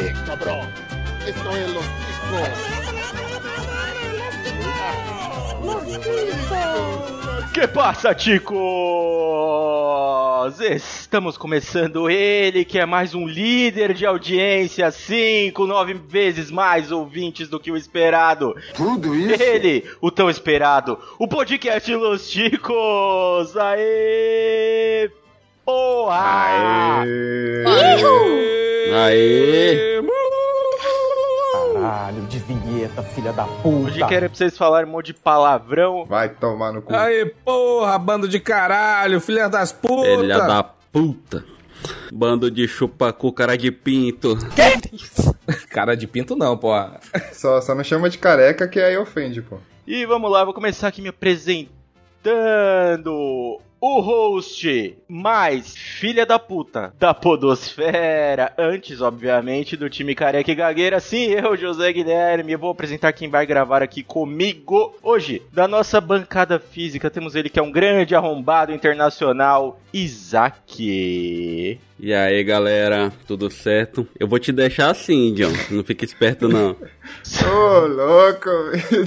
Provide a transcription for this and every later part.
Eh, cabrón. Esto es los Que passa, ticos? Estamos começando ele, que é mais um líder de audiência, cinco, nove vezes mais ouvintes do que o esperado. Tudo isso? Ele, o tão esperado, o podcast Los Ticos. Aê! Porra! Aê! Caralho, de vinheta, filha da puta. Hoje quero pra vocês falarem um monte de palavrão. Vai tomar no cu. Aí, porra, bando de caralho, filha das putas! Filha da puta. Bando de chupacu, cara de pinto. Cara de pinto não, porra. Só, só não chama de careca que aí ofende, pô. E vamos lá, vou começar aqui me apresentando. O host mais filha da puta da Podosfera. Antes, obviamente, do time careca e gagueira. Sim, eu, José Guilherme. Eu vou apresentar quem vai gravar aqui comigo. Hoje, da nossa bancada física, temos ele que é um grande arrombado internacional, Isaac. E aí, galera, tudo certo? Eu vou te deixar assim, John. Não fica esperto, não. Ô, louco.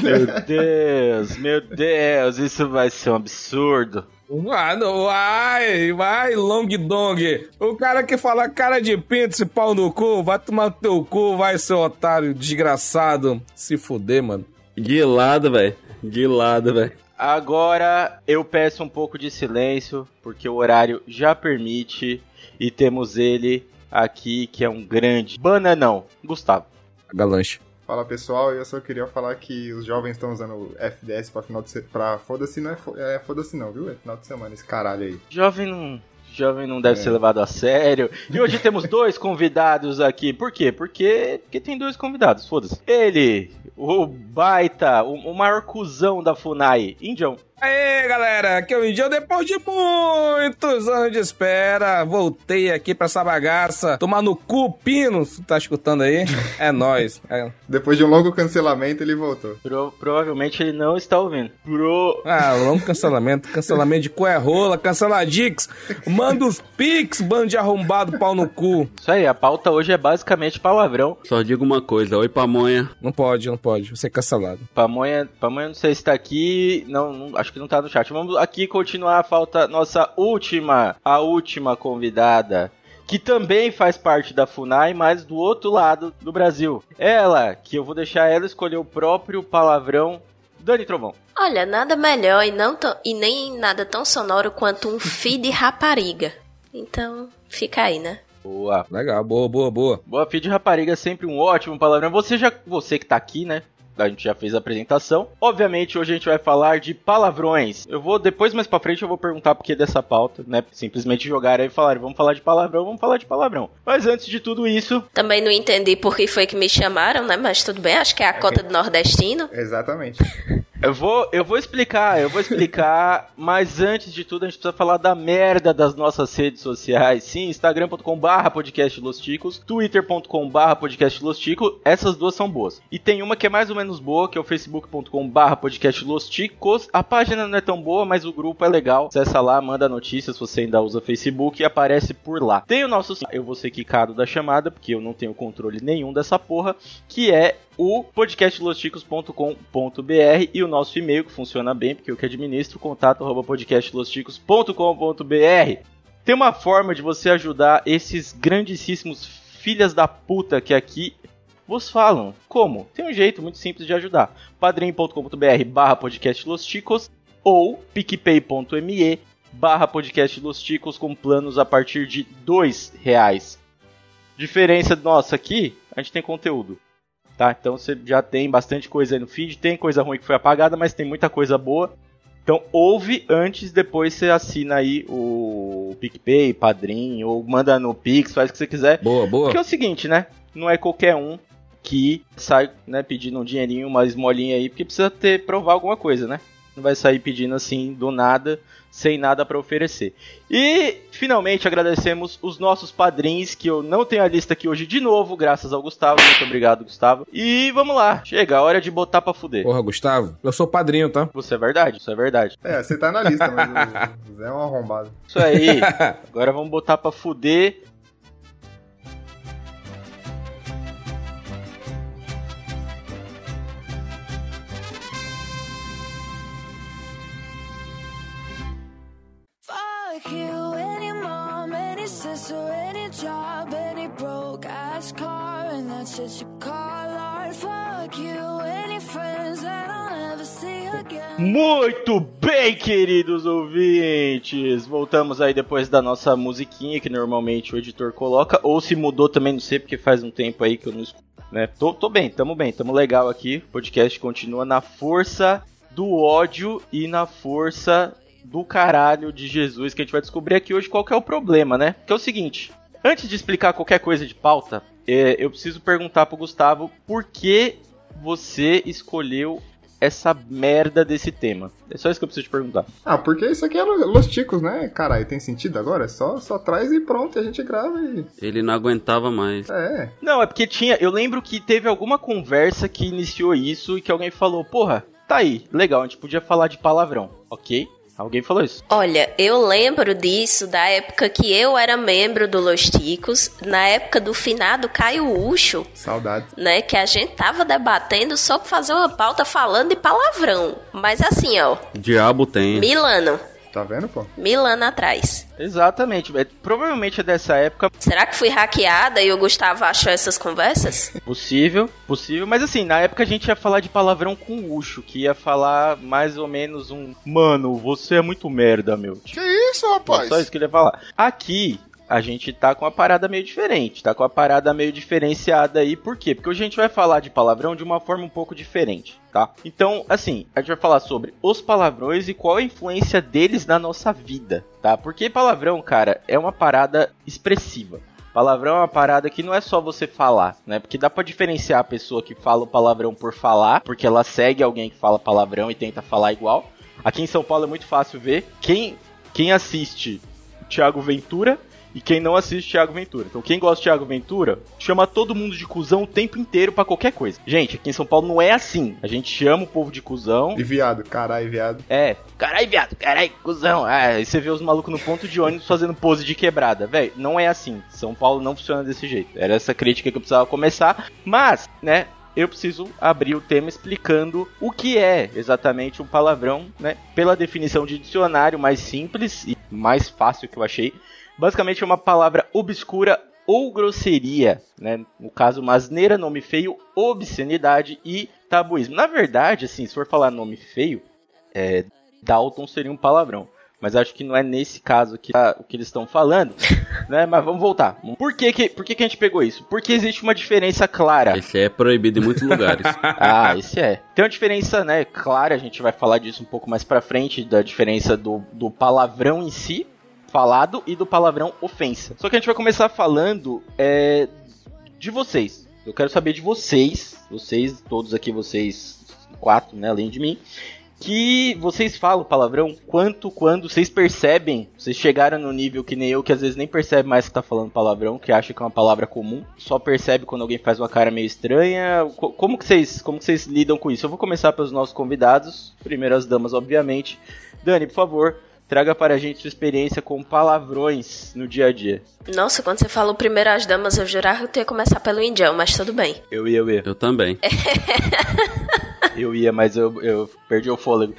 Meu Deus, meu Deus, isso vai ser um absurdo. Ah, não, vai, vai, long dong. O cara que fala cara de pinto, esse pau no cu, vai tomar no teu cu, vai, seu otário, desgraçado. Se fuder, mano. De lado, velho. De lado, velho. Agora eu peço um pouco de silêncio, porque o horário já permite. E temos ele aqui, que é um grande bananão, Gustavo. Galanche. Fala pessoal, eu só queria falar que os jovens estão usando FDS pra final de se... pra foda-se não é, fo- é foda-se não, viu? É final de semana esse caralho aí. Jovem não. Jovem não deve É. ser levado a sério. E hoje temos dois convidados aqui. Por quê? Porque, porque tem dois convidados, foda-se. Ele, o baita, o, o maior cuzão da FUNAI, Indião. Aê, galera, aqui é o Indião. Depois de muitos anos de espera, voltei aqui pra essa bagaça. Tomar no cu, Pino. Tu tá escutando aí? É nóis. É. Depois de um longo cancelamento, ele voltou. Pro- provavelmente ele não está ouvindo. Pro, Ah, longo cancelamento. Cancelamento de cu é rola. Cancela Dix. Manda os pix, bando de arrombado, pau no cu. Isso aí, a pauta hoje é basicamente palavrão. Só digo uma coisa. Oi, pamonha. Não pode, não pode. Vou ser cancelado. Pamonha, Pamonha não sei se tá aqui, não, não- acho que não tá no chat. Vamos aqui continuar, falta nossa última, a última convidada, que também faz parte da FUNAI, mas do outro lado do Brasil. Ela, que eu vou deixar ela escolher o próprio palavrão, Dani Trovão. Olha, nada melhor e, não tão- e nem nada tão sonoro quanto um fi de rapariga. Então, fica aí, né? Boa. Legal, boa, boa, boa. Boa, filho de rapariga é sempre um ótimo palavrão. Você já, você que tá aqui, né? A gente já fez a apresentação. Obviamente, hoje a gente vai falar de palavrões. Eu vou, depois mais pra frente, eu vou perguntar por que dessa pauta, né? Simplesmente jogaram aí e falaram, vamos falar de palavrão, vamos falar de palavrão. Mas antes de tudo isso, Também não entendi por que foi que me chamaram, né? Mas tudo bem, acho que é a cota do nordestino. Exatamente. eu vou, eu vou explicar, eu vou explicar. mas antes de tudo, a gente precisa falar da merda das nossas redes sociais. Sim, instagram.com/barra podcast Los Ticos, twitter.com/barra podcast Los Ticos. Essas duas são boas. E tem uma que é mais ou menos boa, que é o facebook.com/barra podcast Los Ticos. A página não é tão boa, mas o grupo é legal. Acessa lá, manda notícias se você ainda usa Facebook e aparece por lá. Tem o nosso, eu vou ser quicado da chamada, porque eu não tenho controle nenhum dessa porra, que é o podcastlosticos.com.br e o nosso e-mail que funciona bem, porque eu que administro, contato arroba podcastlosticos.com.br. Tem uma forma de você ajudar esses grandíssimos filhas da puta que aqui vos falam. Como? Tem um jeito muito simples de ajudar. padrim.com.br barra podcastlosticos ou picpay.me barra podcastlosticos com planos a partir de dois reais. Diferença nossa aqui, a gente tem conteúdo. Tá? Então você já tem bastante coisa aí no feed, tem coisa ruim que foi apagada, mas tem muita coisa boa. Então ouve antes, depois você assina aí o PicPay, Padrim, ou manda no Pix, faz o que você quiser. Boa, boa. Porque é o seguinte, né? Não é qualquer um que sai, né, pedindo um dinheirinho, uma esmolinha aí, porque precisa ter provar alguma coisa, né? Não vai sair pedindo assim do nada, sem nada para oferecer. E finalmente agradecemos os nossos padrinhos, que eu não tenho a lista aqui hoje de novo, graças ao Gustavo. Muito obrigado, Gustavo. E vamos lá, chega a hora de botar pra fuder. Porra, Gustavo, eu sou padrinho, tá? Isso é verdade, isso é verdade. É, você tá na lista, mas o- o Zé é um arrombado. Isso aí. Agora vamos botar pra fuder. Sister, any job, any broke ass car, and that's you call art. Fuck you, any friends that I'll never see again. Muito bem, queridos ouvintes! Voltamos aí depois da nossa musiquinha que normalmente o editor coloca, ou se mudou também, não sei, porque faz um tempo aí que eu não escuto. Né? Tô, tô bem, tamo bem, tamo legal aqui. O podcast continua na força do ódio e na força do caralho de Jesus, que a gente vai descobrir aqui hoje qual que é o problema, né? Que é o seguinte, antes de explicar qualquer coisa de pauta, é, eu preciso perguntar pro Gustavo por que você escolheu essa merda desse tema. É só isso que eu preciso te perguntar. Ah, porque isso aqui é Los Ticos, né? Caralho, tem sentido agora? Só, só traz e pronto, a gente grava e. Ele não aguentava mais. É. Não, é porque tinha. Eu lembro que teve alguma conversa que iniciou isso e que alguém falou, porra, tá aí, legal, a gente podia falar de palavrão, ok? Alguém falou isso. Olha, eu lembro disso da época que eu era membro do Los Ticos, na época do finado Caio Ucho, Saudade. né? Que a gente tava debatendo sobre fazer uma pauta falando de palavrão. Mas assim, ó, Diabo tem. Milano, Tá vendo, pô? Milano atrás. Exatamente, é, provavelmente é dessa época, Será que fui hackeada e o Gustavo achou essas conversas? possível, possível, mas assim, na época a gente ia falar de palavrão com Ucho, que ia falar mais ou menos um, mano, você é muito merda, meu. Que isso, rapaz? Só isso que ele ia falar. Aqui, a gente tá com uma parada meio diferente, tá com uma parada meio diferenciada aí, por quê? Porque hoje a gente vai falar de palavrão de uma forma um pouco diferente, tá? Então, assim, a gente vai falar sobre os palavrões e qual a influência deles na nossa vida, tá? Porque palavrão, cara, é uma parada expressiva. Palavrão é uma parada que não é só você falar, né? Porque dá pra diferenciar a pessoa que fala o palavrão por falar, porque ela segue alguém que fala palavrão e tenta falar igual. Aqui em São Paulo é muito fácil ver quem, quem assiste o Thiago Ventura e quem não assiste Thiago Ventura. Então quem gosta de Thiago Ventura chama todo mundo de cuzão o tempo inteiro pra qualquer coisa. Gente, aqui em São Paulo não é assim. A gente chama o povo de cuzão. E viado, caralho, viado. É, carai, viado, carai, cuzão. Ah, aí você vê os malucos no ponto de ônibus fazendo pose de quebrada. Véi, não é assim. São Paulo não funciona desse jeito. Era essa crítica que eu precisava começar. Mas, né, eu preciso abrir o tema explicando o que é exatamente um palavrão, né? Pela definição de dicionário mais simples e mais fácil que eu achei. Basicamente é uma palavra obscura ou grosseria, né? No caso, masneira, nome feio, obscenidade e tabuísmo. Na verdade, assim, se for falar nome feio, é, Dalton seria um palavrão. Mas acho que não é nesse caso que, tá- o que eles estão falando, né? Mas vamos voltar. Por que que, por que que a gente pegou isso? Porque existe uma diferença clara. Esse é proibido em muitos lugares. Ah, esse é. Tem uma diferença, né, clara, a gente vai falar disso um pouco mais pra frente, da diferença do, do palavrão em si, falado, e do palavrão ofensa. Só que a gente vai começar falando é, de vocês. Eu quero saber de vocês, vocês, todos aqui, vocês quatro, né, além de mim, que vocês falam palavrão quanto quando vocês percebem, vocês chegaram no nível que nem eu, que às vezes nem percebe mais que tá falando palavrão, que acha que é uma palavra comum, só percebe quando alguém faz uma cara meio estranha. Co- Como que vocês, como que vocês lidam com isso? Eu vou começar pelos nossos convidados, primeiro as damas, obviamente. Dani, por favor, traga para a gente sua experiência com palavrões no dia a dia. Nossa, quando você falou primeiro as damas, eu jurava que tu ia começar pelo indião, mas tudo bem. Eu ia, eu ia. Eu também. Eu ia, mas eu, eu perdi o fôlego.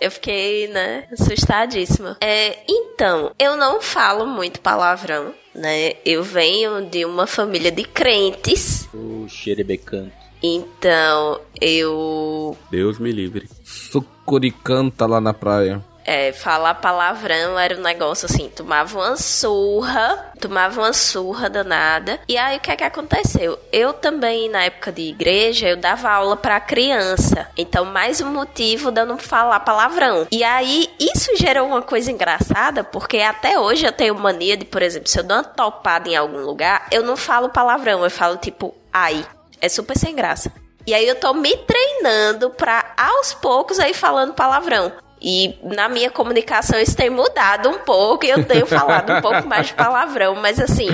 Eu fiquei, né, assustadíssima. É, então, eu não falo muito palavrão, né? Eu venho de uma família de crentes, O xerebecanto. então eu Deus me livre. Sucuricanta lá na praia. É, falar palavrão era um negócio assim, tomava uma surra, tomava uma surra danada. E aí o que é que aconteceu? Eu também, na época de igreja, eu dava aula pra criança. Então, mais um motivo de eu não falar palavrão. E aí, isso gerou uma coisa engraçada, porque até hoje eu tenho mania de, por exemplo, se eu dou uma topada em algum lugar, eu não falo palavrão, eu falo tipo, ai. É super sem graça. E aí eu tô me treinando pra aos poucos aí falando palavrão. E na minha comunicação isso tem mudado um pouco e eu tenho falado um pouco mais de palavrão, mas assim,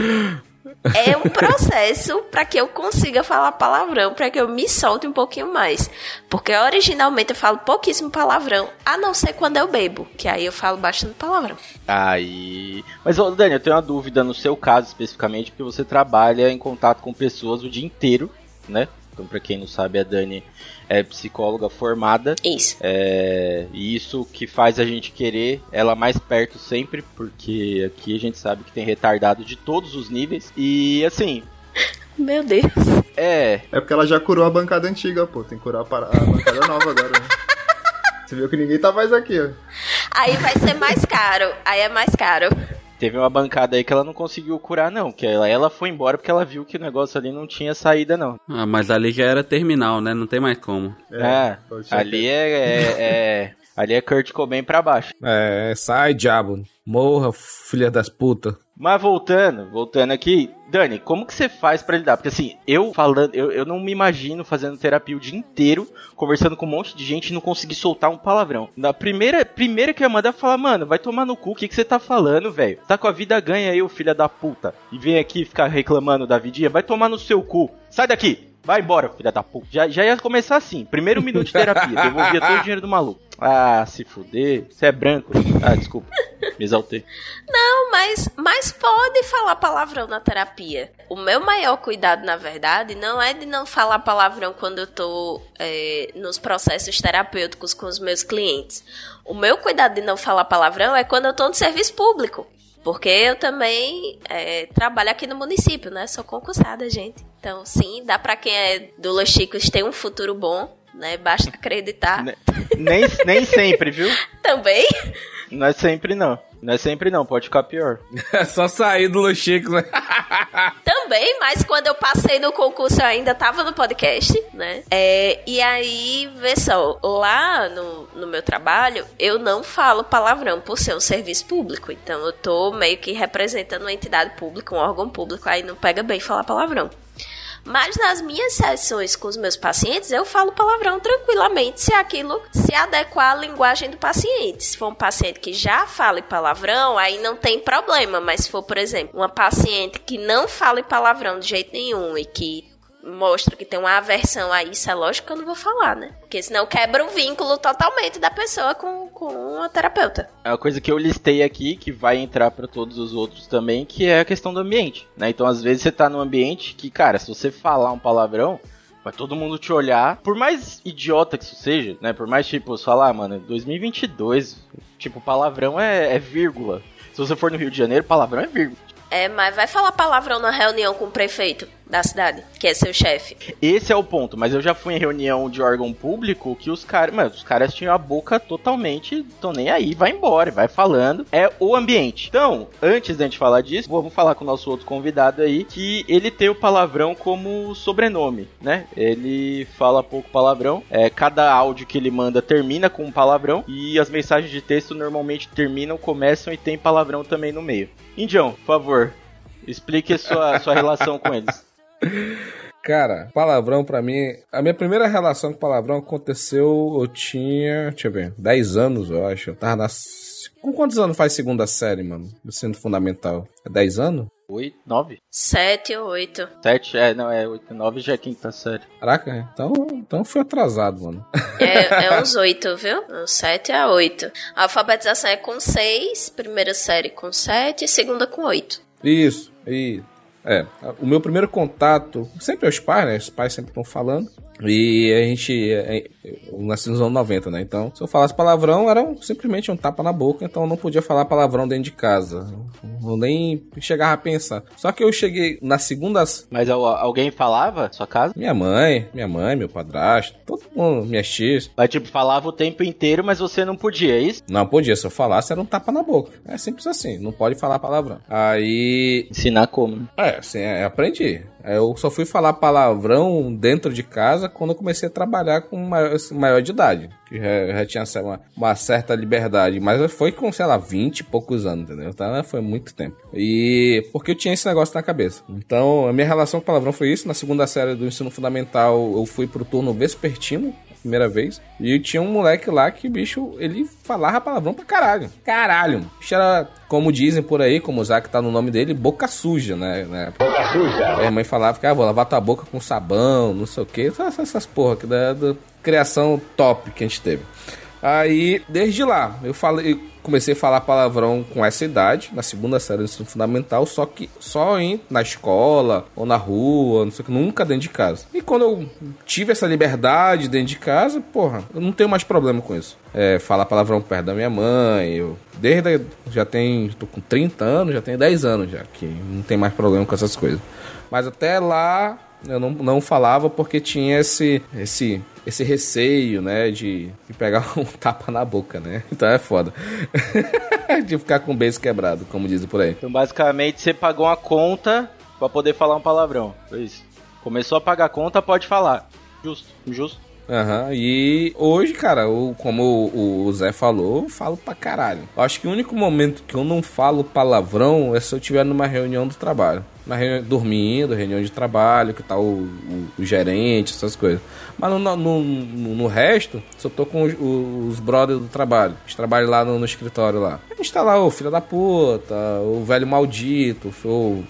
é um processo pra que eu consiga falar palavrão, pra que eu me solte um pouquinho mais. Porque originalmente eu falo pouquíssimo palavrão, a não ser quando eu bebo, que aí eu falo bastante palavrão. Aí. Mas, ô, Dani, eu tenho uma dúvida no seu caso especificamente, porque você trabalha em contato com pessoas o dia inteiro, né? Então, pra quem não sabe, a Dani é psicóloga formada. Isso. É, e isso que faz a gente querer ela mais perto sempre, porque aqui a gente sabe que tem retardado de todos os níveis. E assim, Meu Deus. é. É porque ela já curou a bancada antiga, pô. Tem que curar a, para- a bancada nova agora, né? Você viu que ninguém tá mais aqui, ó. Aí vai ser mais caro. Aí é mais caro. Teve uma bancada aí que ela não conseguiu curar, não. Que ela, ela foi embora porque ela viu que o negócio ali não tinha saída, não. Ah, mas ali já era terminal, né? Não tem mais como. É, tinha ali é, é- é- Ali é Kurt Cobain pra baixo. É, sai, diabo. Morra, filha das putas. Mas voltando, voltando aqui, Dani, como que você faz pra lidar? Porque assim, eu falando, eu, eu não me imagino fazendo terapia o dia inteiro, conversando com um monte de gente e não conseguir soltar um palavrão. Na primeira, primeira que eu mandar falar, mano, vai tomar no cu, o que, que você tá falando, velho? Tá com a vida ganha aí, ô filha da puta. E vem aqui ficar reclamando da vidinha, vai tomar no seu cu. Sai daqui! Vai embora, filha da puta. Já, já ia começar assim. Primeiro minuto de terapia. Devolvia todo o dinheiro do maluco. Ah, se fuder. Você é branco. Ah, desculpa. Me exaltei. Não, mas, mas pode falar palavrão na terapia. O meu maior cuidado, na verdade, não é de não falar palavrão quando eu tô é, nos processos terapêuticos com os meus clientes. O meu cuidado de não falar palavrão é quando eu tô no serviço público. Porque eu também é, trabalho aqui no município, né? Sou concursada, gente. Então, sim, dá pra quem é do Los Chicos ter um futuro bom, né? Basta acreditar. Ne- nem, nem sempre, viu? Também. Não é sempre não. Não é sempre não, pode ficar pior. É só sair do Los Chicos, né? Também, mas quando eu passei no concurso eu ainda tava no podcast, né? É, e aí, vê só, lá no, no meu trabalho, eu não falo palavrão por ser um serviço público. Então eu tô meio que representando uma entidade pública, um órgão público, aí não pega bem falar palavrão. Mas nas minhas sessões com os meus pacientes, eu falo palavrão tranquilamente se aquilo se adequar à linguagem do paciente. Se for um paciente que já fala palavrão, aí não tem problema. Mas se for, por exemplo, uma paciente que não fala palavrão de jeito nenhum e que mostra que tem uma aversão a isso, é lógico que eu não vou falar, né? Porque senão quebra o vínculo totalmente da pessoa com, com a terapeuta. É uma coisa que eu listei aqui, que vai entrar pra todos os outros também, que é a questão do ambiente, né? Então, às vezes você tá num ambiente que, cara, se você falar um palavrão, vai todo mundo te olhar, por mais idiota que isso seja, né? Por mais, tipo, falar, ah, mano, 2022, tipo, palavrão é, é vírgula. Se você for no Rio de Janeiro, palavrão é vírgula. É, mas vai falar palavrão na reunião com o prefeito da cidade, que é seu chefe. Esse é o ponto, mas eu já fui em reunião de órgão público que os caras, mano, os caras tinham a boca totalmente, tão nem aí, vai embora, vai falando. É o ambiente. Então, antes da gente falar disso, vamos falar com o nosso outro convidado aí, que ele tem o palavrão como sobrenome, né? Ele fala pouco palavrão. É, cada áudio que ele manda termina com um palavrão e as mensagens de texto normalmente terminam, começam e tem palavrão também no meio. Indião, por favor, explique sua, sua relação com eles. Cara, palavrão pra mim. A minha primeira relação com palavrão aconteceu. Eu tinha. Deixa eu ver. 10 anos, eu acho. Eu tava na. Com quantos anos faz segunda série, mano? Do ensino fundamental? É 10 anos? Oito, nove? Sete ou oito. Sete, é, não, é oito, nove já é quinta série. Caraca, então, então fui atrasado, mano. É, é uns oito, viu? Uns sete a oito. A alfabetização é com seis, primeira série com sete e segunda com oito. Isso, isso. É, o meu primeiro contato, sempre é os pais, né? Os pais sempre estão falando. E a gente, é, eu nasci nos anos 90, né? Então, se eu falasse palavrão, era um- simplesmente um tapa na boca, então eu não podia falar palavrão dentro de casa. Eu nem chegava a pensar. Só que eu cheguei na segunda. Mas al- alguém falava? Sua casa? Minha mãe, minha mãe, meu padrasto, todo mundo, minhas tias. Mas tipo, falava o tempo inteiro, mas você não podia, é isso? Não podia, se eu falasse, era um tapa na boca. É simples assim, não pode falar palavrão. Aí Ensinar como? né? É, assim, é, aprendi. Eu só fui falar palavrão dentro de casa quando eu comecei a trabalhar com maior, maior de idade. Que já, já tinha uma, uma certa liberdade. Mas foi com, sei lá, 20 e poucos anos, entendeu? Então foi muito tempo. E porque eu tinha esse negócio na cabeça. Então a minha relação com palavrão foi isso. Na segunda série do ensino fundamental eu fui pro turno vespertino. Primeira vez. E tinha um moleque lá que, bicho, ele falava palavrão pra caralho. Caralho. O bicho era, como dizem por aí, como o Zac tá no nome dele, boca suja, né? né? Boca suja. A mãe falava que, ah, vou lavar tua boca com sabão, não sei o quê. Essas, essas porra que da, da criação top que a gente teve. Aí, desde lá, eu falei, comecei a falar palavrão com essa idade, na segunda série do ensino fundamental, só que só em, na escola ou na rua, não sei o que, nunca dentro de casa. E quando eu tive essa liberdade dentro de casa, porra, eu não tenho mais problema com isso. É, falar palavrão perto da minha mãe, eu desde já tem, tô com 30 anos, já tenho 10 anos já, que não tem mais problema com essas coisas. Mas até lá eu não, não falava porque tinha esse esse esse receio, né, de, de pegar um tapa na boca, né? Então é foda. de ficar com o beijo quebrado, como dizem por aí. Então, basicamente, você pagou uma conta pra poder falar um palavrão. Foi isso. Começou a pagar a conta, pode falar. Justo, justo. Aham, e hoje, cara, o, como o, o Zé falou, eu falo pra caralho. Eu acho que o único momento que eu não falo palavrão é se eu estiver numa reunião do trabalho. Na reunião, dormindo, reunião de trabalho, que tá o, o- o gerente, essas coisas. Mas no, no, no- no resto, eu tô com os, os brothers do trabalho, eles trabalham lá no, no escritório lá. A gente tá lá, ô filho da puta, o velho maldito, o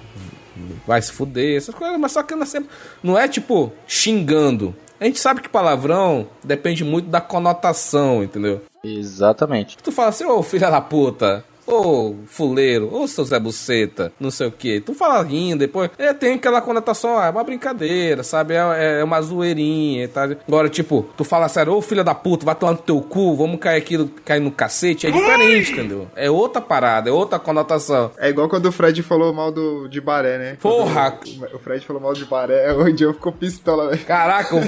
vai se fuder, essas coisas, mas só que sempre- não é tipo xingando. A gente sabe que palavrão depende muito da conotação, entendeu? Exatamente. Tu fala assim, ô filha da puta, ô fuleiro, ô seu Zé Buceta, não sei o que. Tu fala rindo, depois. É, tem aquela conotação, ah, é uma brincadeira, sabe? É, é uma zoeirinha e tal. Agora, tipo, tu fala sério, ô filha da puta, vai tomar no teu cu, vamos cair aqui, cair no cacete. É diferente, entendeu? É outra parada, é outra conotação. É igual quando o Fred falou mal do, de Baré, né? Porra! O, o Fred falou mal de Baré, o Indião ficou pistola, velho. Caraca, o,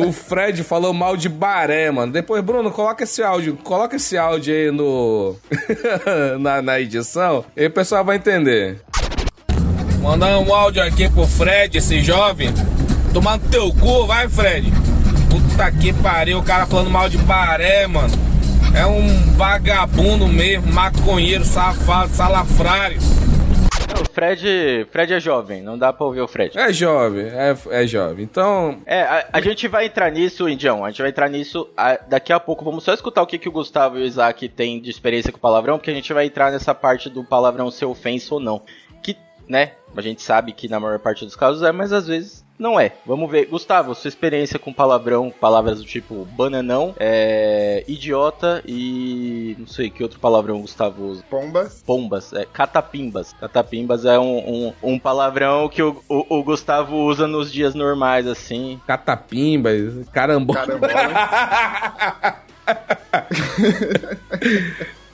o- o Fred falou mal de baré, mano. Depois, Bruno, coloca esse áudio. Coloca esse áudio aí no. na, na edição. E o pessoal vai entender. Mandar um áudio aqui pro Fred, esse jovem. Tomar no teu cu, vai, Fred. Puta que pariu, o cara falando mal de baré, mano. É um vagabundo mesmo, maconheiro, safado, salafrário. O Fred, Fred é jovem, não dá pra ouvir o Fred. É jovem, é, é jovem. Então, É, a, a gente vai entrar nisso, Indião. A gente vai entrar nisso a- daqui a pouco. Vamos só escutar o que, que o Gustavo e o Isaac têm de experiência com palavrão, porque a gente vai entrar nessa parte do palavrão ser ofensa ou não. Que, né, a gente sabe que na maior parte dos casos é, mas às vezes não é. Vamos ver. Gustavo, sua experiência com palavrão, palavras do tipo bananão, é, idiota e. não sei que outro palavrão o Gustavo usa. Pombas. Pombas, é, catapimbas. Catapimbas é um, um, um palavrão que o, o, o Gustavo usa nos dias normais, assim. catapimba, carambola. Carambola.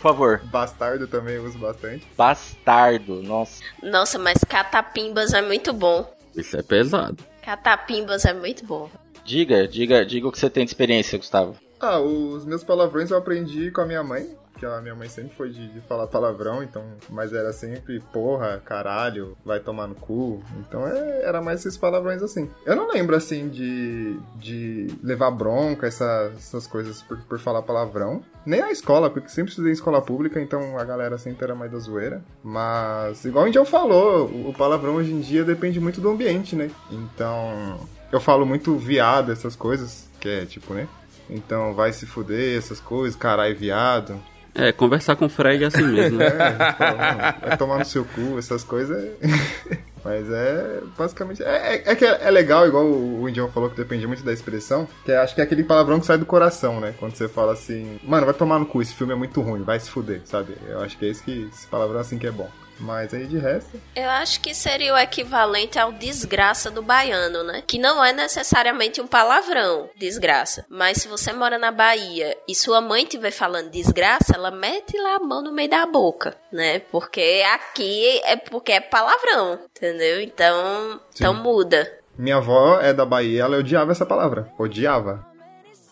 Por favor. Bastardo também uso bastante. Bastardo, nossa. Nossa, mas catapimbas é muito bom. Isso é pesado. Catapimbas é muito bom. Diga, diga, diga o que você tem de experiência, Gustavo. Ah, os meus palavrões eu aprendi com a minha mãe. Que a minha mãe sempre foi de, de falar palavrão, então. Mas era sempre porra, caralho, vai tomar no cu. Então é, era mais esses palavrões assim. Eu não lembro assim de, de levar bronca, essa- essas coisas por, por falar palavrão. Nem na escola, porque sempre estudei em escola pública, então a galera sempre era mais da zoeira. Mas, igual o Indião falou, o palavrão hoje em dia depende muito do ambiente, né? Então. Eu falo muito viado, essas coisas, que é tipo, né? Então vai se fuder, essas coisas, caralho, viado. É, conversar com o Fred é assim mesmo, É, né? mano, vai tomar no seu cu, essas coisas. Mas é basicamente. É, é- é que é, é legal, igual o, o Indião falou que depende muito da expressão. Que é- acho que é aquele palavrão que sai do coração, né? Quando você fala assim, mano, vai tomar no cu, esse filme é muito ruim, vai se fuder, sabe? Eu acho que é esse que esse palavrão assim que é bom. Mas aí de resto. Eu acho que seria o equivalente ao desgraça do baiano, né? Que não é necessariamente um palavrão, desgraça. Mas se você mora na Bahia e sua mãe estiver falando desgraça, ela mete lá a mão no meio da boca, né? Porque aqui é porque é palavrão, entendeu? Então, então muda. Minha avó é da Bahia, ela odiava essa palavra. Odiava.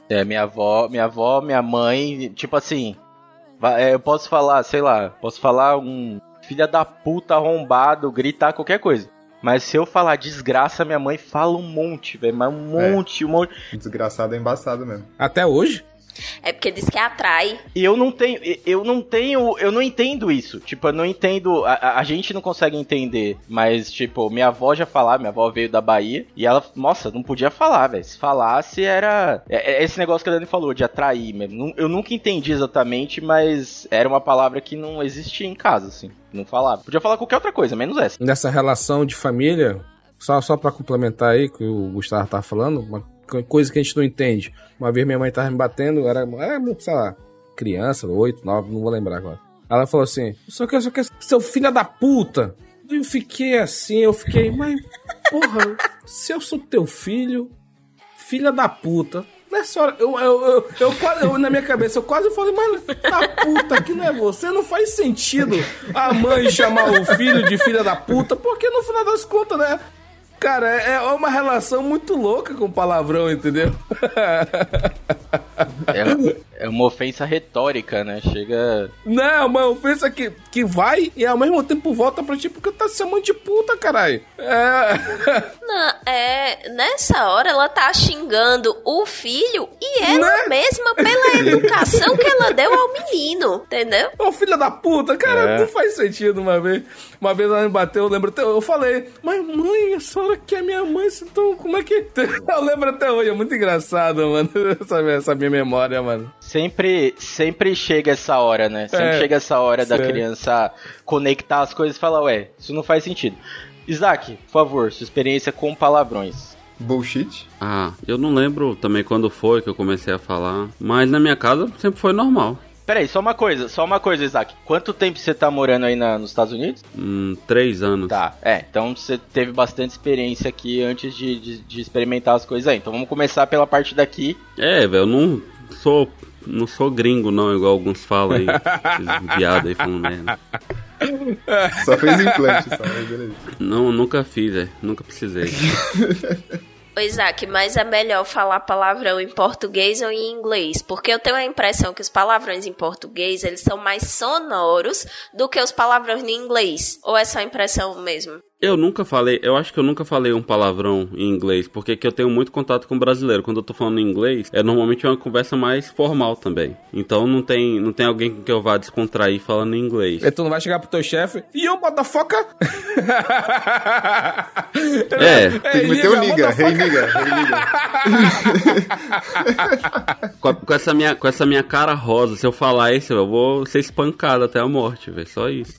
É, minha avó, minha avó, minha mãe, tipo assim. é, eu posso falar, sei lá, posso falar um filha da puta arrombado, gritar qualquer coisa. Mas se eu falar desgraça, minha mãe fala um monte, velho. Mas um É. monte, um monte. Desgraçado é embaçado mesmo. Até hoje? É porque diz que atrai. E eu não tenho, eu não tenho, eu não entendo isso. Tipo, eu não entendo, a, a- gente não consegue entender. Mas, tipo, minha avó já falava, minha avó veio da Bahia e ela, nossa, não podia falar, velho. Se falasse era. É, é esse negócio que a Dani falou, de atrair mesmo. Eu nunca entendi exatamente, mas era uma palavra que não existia em casa, assim. Não falava. Podia falar qualquer outra coisa, menos essa. Nessa relação de família, só, só pra complementar aí que o Gustavo tá falando, uma co- coisa que a gente não entende. Uma vez minha mãe tava me batendo, era, era sei lá, criança, oito, nove, não vou lembrar agora. Ela falou assim: só que só que seu filho da puta. Eu fiquei assim, eu fiquei, mas porra, se eu sou teu filho, filha da puta. Nessa hora, eu, eu, eu, eu quase, eu, na minha cabeça, eu quase falei, mas da puta, que não é você. Não faz sentido a mãe chamar o filho de filha da puta, porque no final das contas, né? Cara, é é uma relação muito louca com palavrão, entendeu? É, é uma ofensa retórica, né? Chega. Não, uma ofensa que, que vai e ao mesmo tempo volta pra ti porque tá se chamando de puta, caralho. É. Não, é, nessa hora ela tá xingando o filho e ela Né? mesma pela educação que ela deu ao menino, entendeu? Ô, filha da puta, cara, É. não faz sentido uma vez. Uma vez ela me bateu, eu lembro até, eu falei, mas mãe, a senhora que é minha mãe, então como é que. Eu lembro até hoje, é muito engraçado, mano, essa, essa minha memória, mano. Sempre, sempre chega essa hora, né? Sempre É, chega essa hora da certo. criança conectar as coisas e falar, ué, isso não faz sentido. Isaac, por favor, sua experiência com palavrões. Bullshit. Ah, eu não lembro também quando foi que eu comecei a falar, mas na minha casa sempre foi normal. Peraí, só uma coisa, só uma coisa, Isaac. Quanto tempo você tá morando aí na- nos Estados Unidos? Hum, três anos. Tá, é, então você teve bastante experiência aqui antes de, de, de experimentar as coisas aí. Então vamos começar pela parte daqui. É, velho, eu não sou. Não sou gringo, não, igual alguns falam aí. Viados aí falando merda. Só fez implante, só, beleza. Não, nunca fiz, é. Nunca precisei. Isaac, mas é melhor falar palavrão em português ou em inglês? Porque eu tenho a impressão que os palavrões em português, eles são mais sonoros do que os palavrões em inglês. Ou é só impressão mesmo? Eu nunca falei, eu acho que eu nunca falei um palavrão em inglês, porque que eu tenho muito contato com brasileiro. Quando eu tô falando em inglês, é normalmente uma conversa mais formal também. Então não tem, não tem alguém com que eu vá descontrair falando em inglês. E tu não vai chegar pro teu chefe, e eu, motherfucker? É, Tem que meter o nigga, hey nigga, hey com essa minha, com essa minha cara rosa, se eu falar isso, eu vou ser espancado até a morte, velho. Só isso.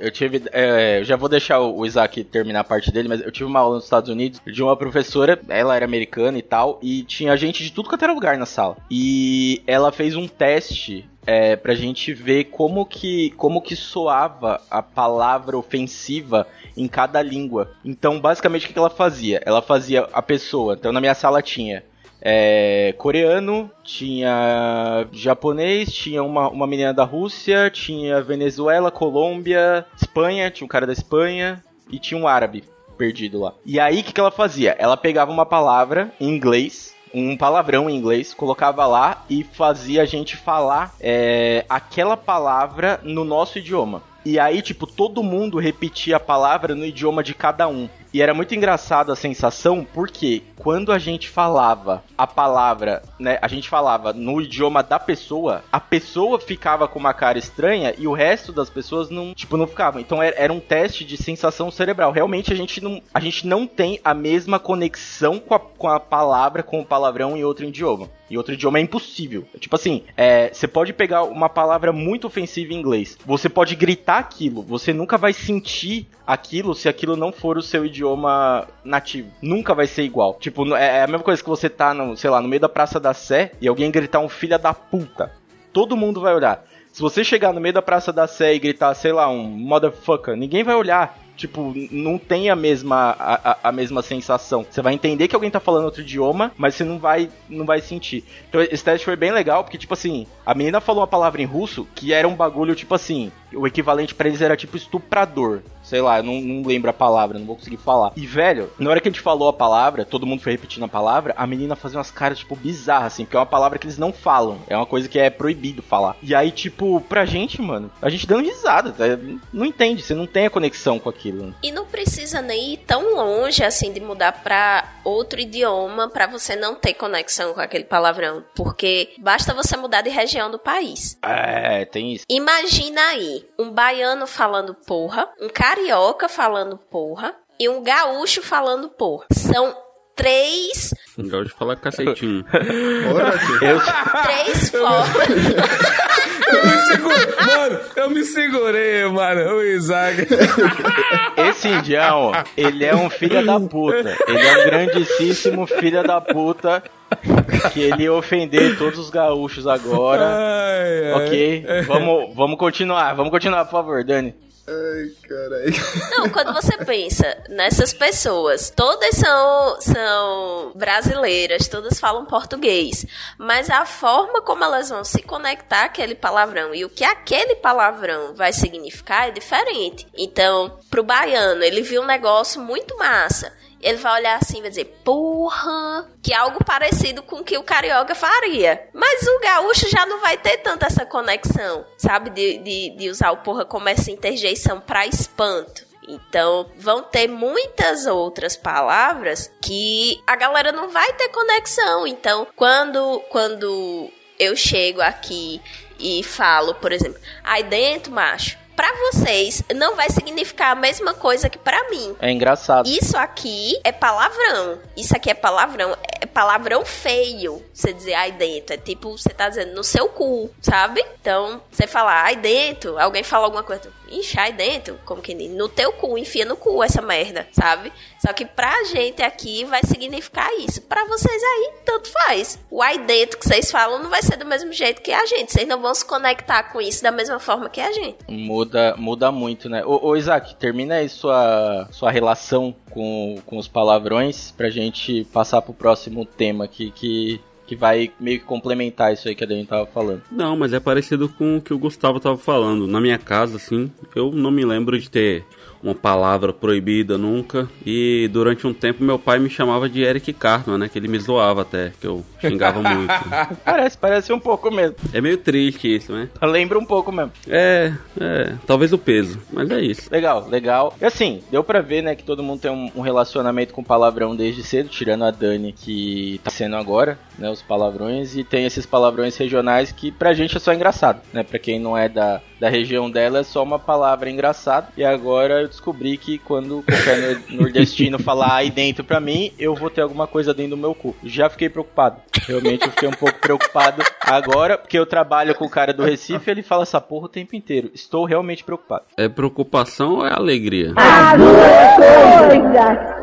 Eu tive. é, já vou deixar o Isaac terminar a parte dele, mas eu tive uma aula nos Estados Unidos de uma professora, ela era americana e tal, e tinha gente de tudo quanto era lugar na sala. E ela fez um teste é, pra gente ver como que, como que soava a palavra ofensiva em cada língua. Então, basicamente, o que ela fazia? Ela fazia a pessoa. Então, na minha sala tinha é, coreano, tinha japonês, tinha uma, uma menina da Rússia, tinha Venezuela, Colômbia, Espanha, tinha um cara da Espanha e tinha um árabe perdido lá. E aí o que, que ela fazia? Ela pegava uma palavra em inglês. Um palavrão em inglês, colocava lá e fazia a gente falar é, aquela palavra no nosso idioma. E aí, tipo, todo mundo repetia a palavra no idioma de cada um. E era muito engraçado a sensação, porque quando a gente falava a palavra, né, a gente falava no idioma da pessoa, a pessoa ficava com uma cara estranha e o resto das pessoas não, tipo, não ficavam. Então era, era um teste de sensação cerebral. Realmente a gente não, a gente não tem a mesma conexão com a, com a palavra, com o palavrão em outro idioma. Em outro idioma é impossível. Tipo assim, é, você pode pegar uma palavra muito ofensiva em inglês, você pode gritar aquilo, você nunca vai sentir aquilo se aquilo não for o seu idioma nativo. Nunca vai ser igual. Tipo, é é a mesma coisa que você tá, no, sei lá, no meio da Praça da Sé e alguém gritar um filho da puta. Todo mundo vai olhar. Se você chegar no meio da Praça da Sé e gritar, sei lá, um motherfucker, ninguém vai olhar. Tipo, não tem a mesma, a, a- a mesma sensação. Você vai entender que alguém tá falando outro idioma, mas você não vai, não vai sentir. Então esse teste foi bem legal, porque, tipo assim, a menina falou uma palavra em russo que era um bagulho, tipo assim, o equivalente pra eles era tipo estuprador. Sei lá, eu não, não lembro a palavra, não vou conseguir falar. E, velho, na hora que a gente falou a palavra, todo mundo foi repetindo a palavra, a menina fazia umas caras, tipo, bizarras, assim, porque é uma palavra que eles não falam. É uma coisa que é proibido falar. E aí, tipo, pra gente, mano, a gente dando risada, tá? não entende, você não tem a conexão com aquilo. né? E não precisa nem ir tão longe assim de mudar pra outro idioma pra você não ter conexão com aquele palavrão, porque basta você mudar de região do país. É, tem isso. Imagina aí um baiano falando porra, um carioca falando porra e um gaúcho falando porra. São três, Legal de falar cacetinho. Eu, três formas. Eu me seguro, mano, Eu me segurei, mano. O Isaac. Esse indião, ele é um filho da puta. Ele é um grandíssimo filho da puta. Que ele ia ofender todos os gaúchos agora. Ai, ai. Ok, vamos, vamos continuar. Vamos continuar, por favor, Dani. Ai, caralho. Não, quando você pensa nessas pessoas, todas são, são brasileiras, todas falam português, mas a forma como elas vão se conectar àquele palavrão e o que aquele palavrão vai significar é diferente. Então, pro baiano, ele viu um negócio muito massa. Ele vai olhar assim e vai dizer, porra, que é algo parecido com o que o carioca faria. Mas o gaúcho já não vai ter tanta essa conexão, sabe? De, de, de usar o porra como essa interjeição pra espanto. Então, vão ter muitas outras palavras que a galera não vai ter conexão. Então, quando, quando eu chego aqui e falo, por exemplo, aí dentro, macho, pra vocês não vai significar a mesma coisa que pra mim. É engraçado. Isso aqui é palavrão. Isso aqui é palavrão. É palavrão feio. Você dizer aí dentro. É tipo, você tá dizendo no seu cu, sabe? Então, você falar aí dentro, alguém fala alguma coisa. Ixi, aí dentro, como que? No teu cu, enfia no cu essa merda, sabe? Só que pra gente aqui vai significar isso. Pra vocês aí, tanto faz. O aí dentro que vocês falam não vai ser do mesmo jeito que a gente. Vocês não vão se conectar com isso da mesma forma que a gente. Muda, muda muito, né? Ô, ô Isaac, termina aí sua, sua relação com, com os palavrões pra gente passar pro próximo tema aqui que, que vai meio que complementar isso aí que a Dani tava falando. Não, mas é parecido com o que o Gustavo tava falando. Na minha casa, assim, eu não me lembro de ter uma palavra proibida nunca. E durante um tempo meu pai me chamava de Eric Cartman, né? Que ele me zoava até, que eu xingava muito. Parece, parece um pouco mesmo. É meio triste isso, né? Lembra um pouco mesmo. É, é, talvez o peso, mas é isso. Legal, legal. E assim, deu pra ver, né, que todo mundo tem um, um relacionamento com palavrão desde cedo, tirando a Dani, que tá sendo agora, né, os palavrões, e tem esses palavrões regionais que pra gente é só engraçado, né, pra quem não é da, da região dela é só uma palavra engraçada, e agora descobri que quando qualquer nor- nordestino falar aí dentro pra mim, eu vou ter alguma coisa dentro do meu cu. Já fiquei preocupado, realmente eu fiquei um pouco preocupado agora, porque eu trabalho com o cara do Recife, ele fala essa porra o tempo inteiro. Estou realmente preocupado. É preocupação ou é alegria?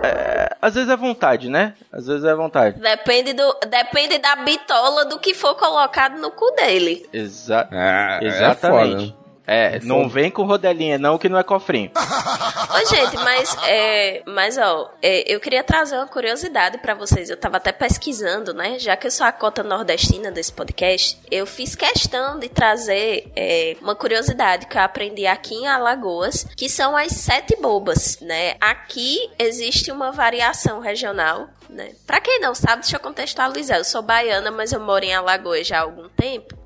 É, às vezes é vontade, né? Às vezes é vontade. Depende, do, depende da bitola do que for colocado no cu dele. Exa É, é exatamente. foda. É, não vem com rodelinha não, que não é cofrinho. Ô, gente, mas, é, mas ó, é, eu queria trazer uma curiosidade pra vocês. Eu tava até pesquisando, né? Já que eu sou a cota nordestina desse podcast, eu fiz questão de trazer é, uma curiosidade que eu aprendi aqui em Alagoas, que são as sete bobas, né? Aqui existe uma variação regional. Né? Pra quem não sabe, deixa eu contextualizar. Eu sou baiana, mas eu moro em Alagoas já há algum tempo.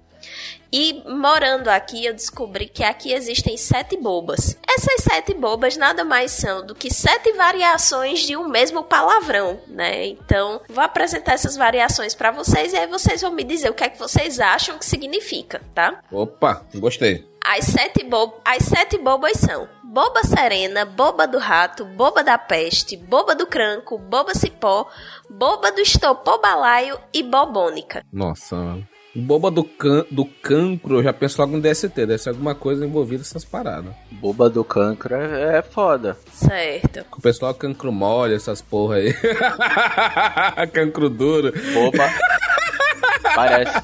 E morando aqui, eu descobri que aqui existem sete bobas. Essas sete bobas nada mais são do que sete variações de um mesmo palavrão, né? Então, vou apresentar essas variações pra vocês e aí vocês vão me dizer o que é que vocês acham que significa, tá? Opa, gostei. As sete, bo As sete bobas são Boba Serena, Boba do Rato, Boba da Peste, Boba do Cranco, Boba Cipó, Boba do Estopô Balaio e Bobônica. Nossa. Boba do, can, do cancro, eu já penso logo no DST. Deve ser alguma coisa envolvida nessas paradas. Boba do cancro é, é foda. Certo. O pessoal cancro mole, essas porra aí. cancro duro. Boba. Parece.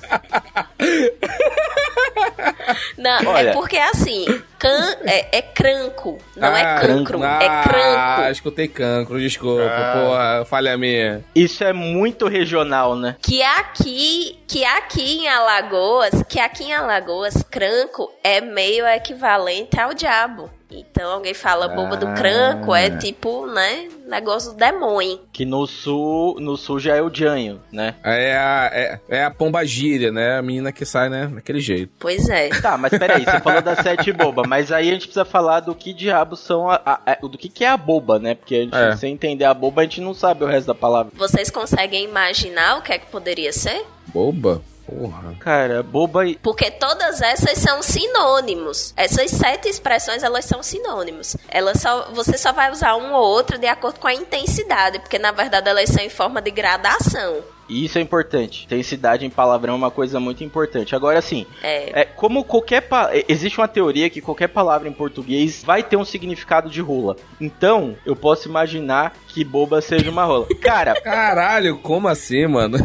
Não, Olha. é porque assim, can é, é cranco, não é Ah, cancro, ah, é cranco. escutei cancro, desculpa. Ah. Porra, falha minha. Isso é muito regional, né? Que aqui, que aqui em Alagoas, que aqui em Alagoas, cranco é meio equivalente ao diabo. Então alguém fala boba do cranco, é tipo, né, negócio do demônio. Que no sul, no sul já é o Janho, né? É a, é, é a pomba gíria, né? A menina que sai, né? Daquele jeito. Pois é. Tá, mas peraí, você falou da sete boba, mas aí a gente precisa falar do que diabos são a, a- a- do que, que é a boba, né? Porque a gente, É. sem entender a boba, a gente não sabe o resto da palavra. Vocês conseguem imaginar o que é que poderia ser? Boba? Porra. Cara, boba e. Porque todas essas são sinônimos. Essas sete expressões, elas são sinônimos. Elas só, você só vai usar um ou outro de acordo com a intensidade, porque na verdade elas são em forma de gradação. E isso é importante. Intensidade em palavrão é uma coisa muito importante. Agora, assim, É. é, como qualquer. pa- é, Existe uma teoria que qualquer palavra em português vai ter um significado de rola. Então, eu posso imaginar que boba seja uma rola. Cara, Caralho, como assim, mano?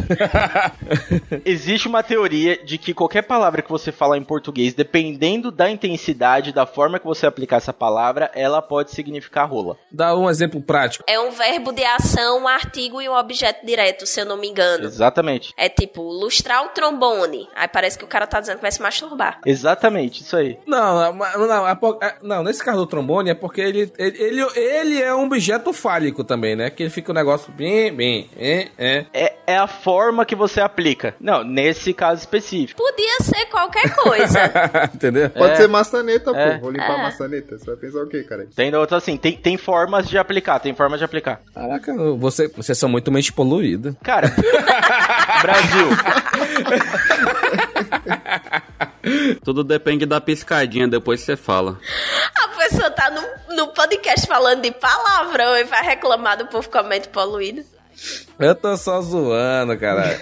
existe uma teoria de que qualquer palavra que você falar em português, dependendo da intensidade, da forma que você aplicar essa palavra, ela pode significar rola. Dá um exemplo prático. É um verbo de ação, um artigo e um objeto direto, se eu não me engano. Exatamente. É tipo, lustrar o trombone. Aí parece que o cara tá dizendo que vai se masturbar. Exatamente, isso aí. Não, não, não, é é- não, nesse caso do trombone é porque ele, ele, ele, ele é um objeto fálico também, né? Que ele fica um negócio bem, bem, é, é. É, é a forma que você aplica. Não, nesse caso específico. Podia ser qualquer coisa. Entendeu? Pode É. ser maçaneta, É. pô. Vou limpar É. a maçaneta. Você vai pensar o quê, cara? Tem outro assim, tem, tem formas de aplicar, tem formas de aplicar. Caraca, você, vocês são muito mente poluída. Cara, Brasil, Tudo depende da piscadinha, depois você fala. A pessoa tá no, no podcast falando de palavrão e vai reclamar do povo com a mente poluída. Eu tô só zoando, cara.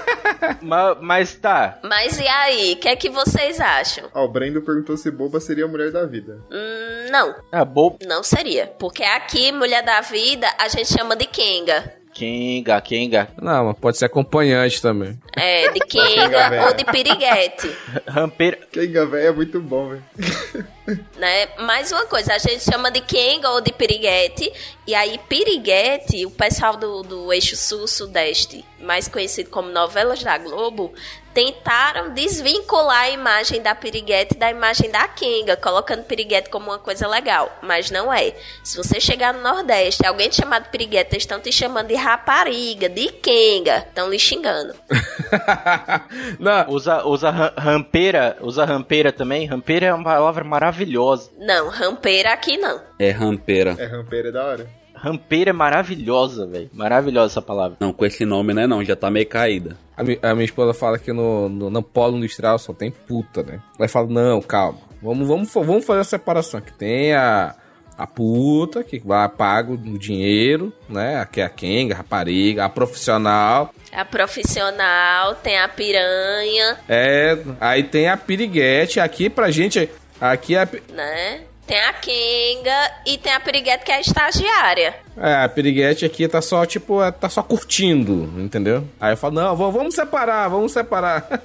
ma- mas tá. Mas e aí, o que é que vocês acham? Ó, o Brendo perguntou se boba seria a mulher da vida. Hum, não, Ah, bo... não seria. Porque aqui, mulher da vida, a gente chama de Kenga. Kenga, Kenga. Não, mas pode ser acompanhante também. É, de Kenga, ou de piriguete. Rampeira. Kenga velho é muito bom, velho. né? Mais uma coisa, a gente chama de Kenga ou de piriguete. E aí, piriguete, o pessoal do, do eixo sul-sudeste, mais conhecido como novelas da Globo, tentaram desvincular a imagem da piriguete da imagem da Kenga, colocando piriguete como uma coisa legal. Mas não é. Se você chegar no Nordeste, alguém te chamar de piriguete, eles estão te chamando de rapariga, de Kenga. Estão lhe xingando. Não, Usa, usa ram- rampeira, usa rampeira também. Rampeira é uma palavra maravilhosa. Não, rampeira aqui não. É rampeira. É rampeira é da hora. Rampeira é maravilhosa, velho. Maravilhosa essa palavra. Não, com esse nome, né? Não, já tá meio caída. a, mi- a minha esposa fala que no, no, no polo industrial só tem puta, né? Ela fala, não, calma. Vamos, vamos, vamos fazer a separação. Que tem a, a puta, que vai paga o dinheiro, né? Que é a Kenga, a rapariga, a profissional. A profissional, tem a piranha, É, aí tem a piriguete. Aqui pra gente, aqui é a, né? Tem a Kenga e tem a Piriguete que é a estagiária. é, a piriguete aqui tá só, tipo, é, tá só curtindo, entendeu? Aí eu falo, não, vamos separar, vamos separar.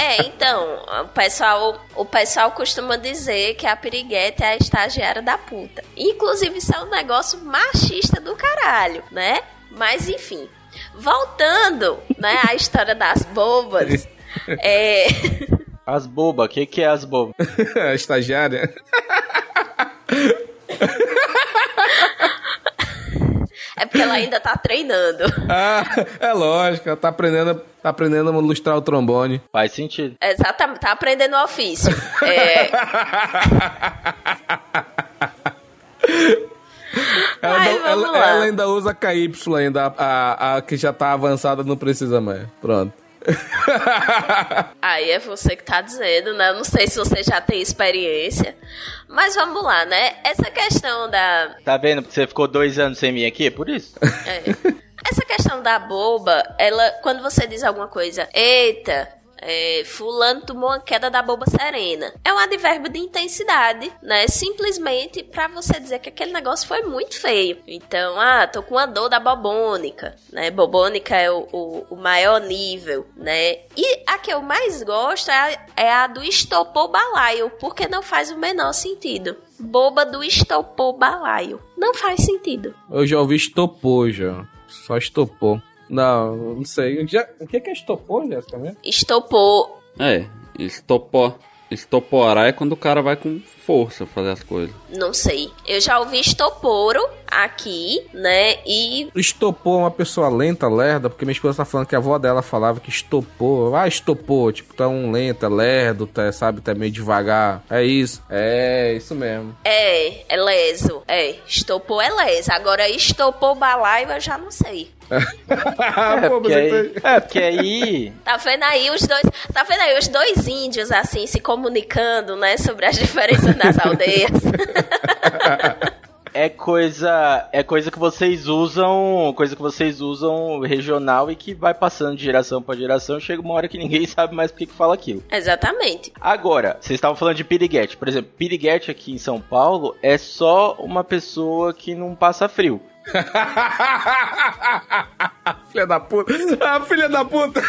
É, então, o pessoal, o pessoal costuma dizer que a Piriguete é a estagiária da puta. Inclusive, isso é um negócio machista do caralho, né? Mas enfim, voltando, né, à história das bobas. É, As bobas, o que, que é as bobas? a estagiária. É porque ela ainda tá treinando. Ah, é lógico, ela tá aprendendo, tá aprendendo a lustrar o trombone. Faz sentido. Exatamente, tá aprendendo o ofício. É, Ela, Ai, não- ela- ela ainda usa KY ainda, a, a, a que já tá avançada não precisa mais. Pronto. Aí é você que tá dizendo, né? Eu não sei se você já tem experiência. Mas vamos lá, né? Essa questão da. Tá vendo? Porque você ficou dois anos sem mim aqui? É por isso. é, essa questão da boba, ela. Quando você diz alguma coisa, eita. É, fulano tomou uma queda da boba serena. É um advérbio de intensidade, né? Simplesmente pra você dizer que aquele negócio foi muito feio. Então, ah, tô com uma dor da bobônica, né? Bobônica é o, o, o maior nível, né? E a que eu mais gosto é a, é a do estopou balaio, porque não faz o menor sentido. Boba do estopou balaio. Não faz sentido. Eu já ouvi estopou já. Só estopou. Não, não sei. Já, o que que é estopou, Jéssica? mesmo? Estopou. É, estopó. Estoporar é quando o cara vai com força fazer as coisas. Não sei. Eu já ouvi estoporo aqui, né? E Estopou uma pessoa lenta, lerda, porque minha esposa tá falando que a avó dela falava que estopou. Ah, estopou, tipo, tá um lenta, lerdo, tá, sabe, tá meio devagar. É isso. É, isso mesmo. é, é leso. É, estopou é leso. Agora, estopou balaio eu já não sei. É, Pô, porque aí, então- é, porque aí Tá vendo aí os dois. Tá vendo aí os dois índios assim se comunicando, né? Sobre as diferenças das aldeias. é coisa é coisa que vocês usam, coisa que vocês usam regional e que vai passando de geração pra geração, chega uma hora que ninguém sabe mais por que que fala aquilo. Exatamente. Agora, vocês estavam falando de piriguete. Por exemplo, piriguete aqui em São Paulo é só uma pessoa que não passa frio. filha da puta. Ah, filha da puta.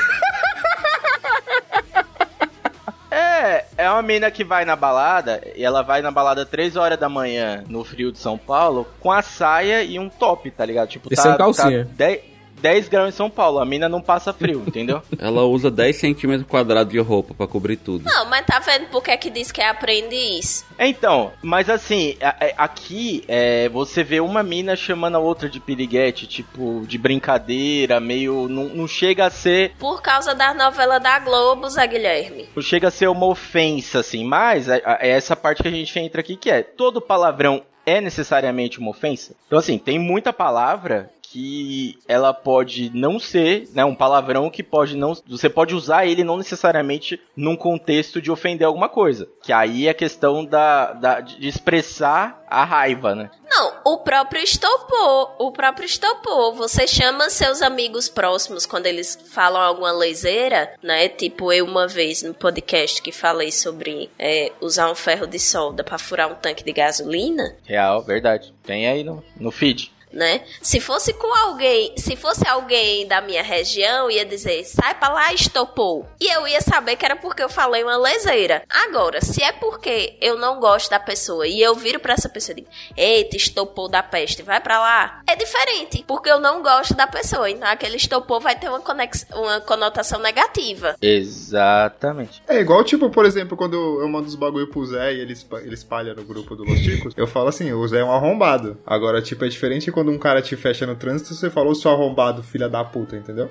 É, é uma mina que vai na balada, e ela vai na balada 3 horas da manhã no frio de São Paulo com a saia e um top, tá ligado? Tipo, E tá, sem calcinha. tá 10, 10 graus em São Paulo, a mina não passa frio, entendeu? Ela usa 10 centímetros quadrados de roupa pra cobrir tudo. Não, mas tá vendo por que que diz que é aprendiz? Então, mas assim, a- aqui é, você vê uma mina chamando a outra de piriguete, tipo, de brincadeira, meio. Não, não chega a ser. Por causa da novela da Globo, Zé Guilherme. Não chega a ser uma ofensa, assim, mas é, é essa parte que a gente entra aqui que é todo palavrão é necessariamente uma ofensa? Então, assim, tem muita palavra que ela pode não ser, né, um palavrão que pode não, você pode usar ele não necessariamente num contexto de ofender alguma coisa, que aí é questão da, da de expressar a raiva, né? Não, o próprio estopor, o próprio estopor. Você chama seus amigos próximos quando eles falam alguma leseira, né? Tipo eu uma vez no podcast que falei sobre é, usar um ferro de solda pra furar um tanque de gasolina, Real, verdade. Tem aí no, no feed. Né? Se fosse com alguém, se fosse alguém da minha região, ia dizer, sai pra lá, estopou. E eu ia saber que era porque eu falei uma leseira. Agora, se é porque eu não gosto da pessoa e eu viro pra essa pessoa e digo, eita, estopou da peste, vai pra lá, é diferente, porque eu não gosto da pessoa. Então aquele estopou vai ter uma, conex... uma conotação negativa. Exatamente. É igual, tipo, por exemplo, quando eu mando os bagulho pro Zé e ele, espa- ele espalha no grupo do Los Ticos, eu falo assim, o Zé é um arrombado. Agora, tipo, é diferente quando um cara te fecha no trânsito você falou seu arrombado, filha da puta, entendeu?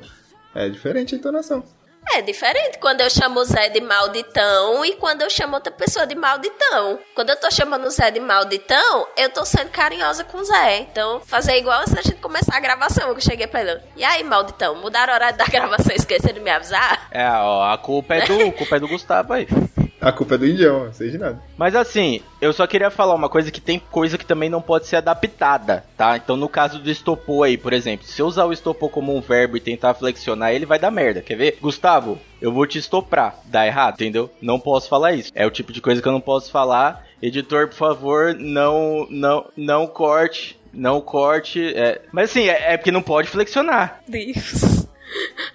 É diferente a entonação. É diferente quando eu chamo o Zé de malditão e quando eu chamo outra pessoa de malditão. Quando eu tô chamando o Zé de malditão, eu tô sendo carinhosa com o Zé. Então, fazer igual antes da gente começar a gravação. Eu cheguei pra ele. E aí, malditão, mudaram o horário da gravação e esqueceram de me avisar? É, ó, a culpa é do, a culpa é do Gustavo aí. A culpa é do indião, não sei de nada. Mas assim, eu só queria falar uma coisa que tem coisa que também não pode ser adaptada, tá? Então no caso do estopor aí, por exemplo, se eu usar o estopor como um verbo e tentar flexionar ele, vai dar merda. Quer ver? Gustavo, eu vou te estoprar. Dá errado, entendeu? Não posso falar isso. É o tipo de coisa que eu não posso falar. Editor, por favor, não, não, não corte. Não corte. é. Mas assim, é, é porque não pode flexionar. Deus.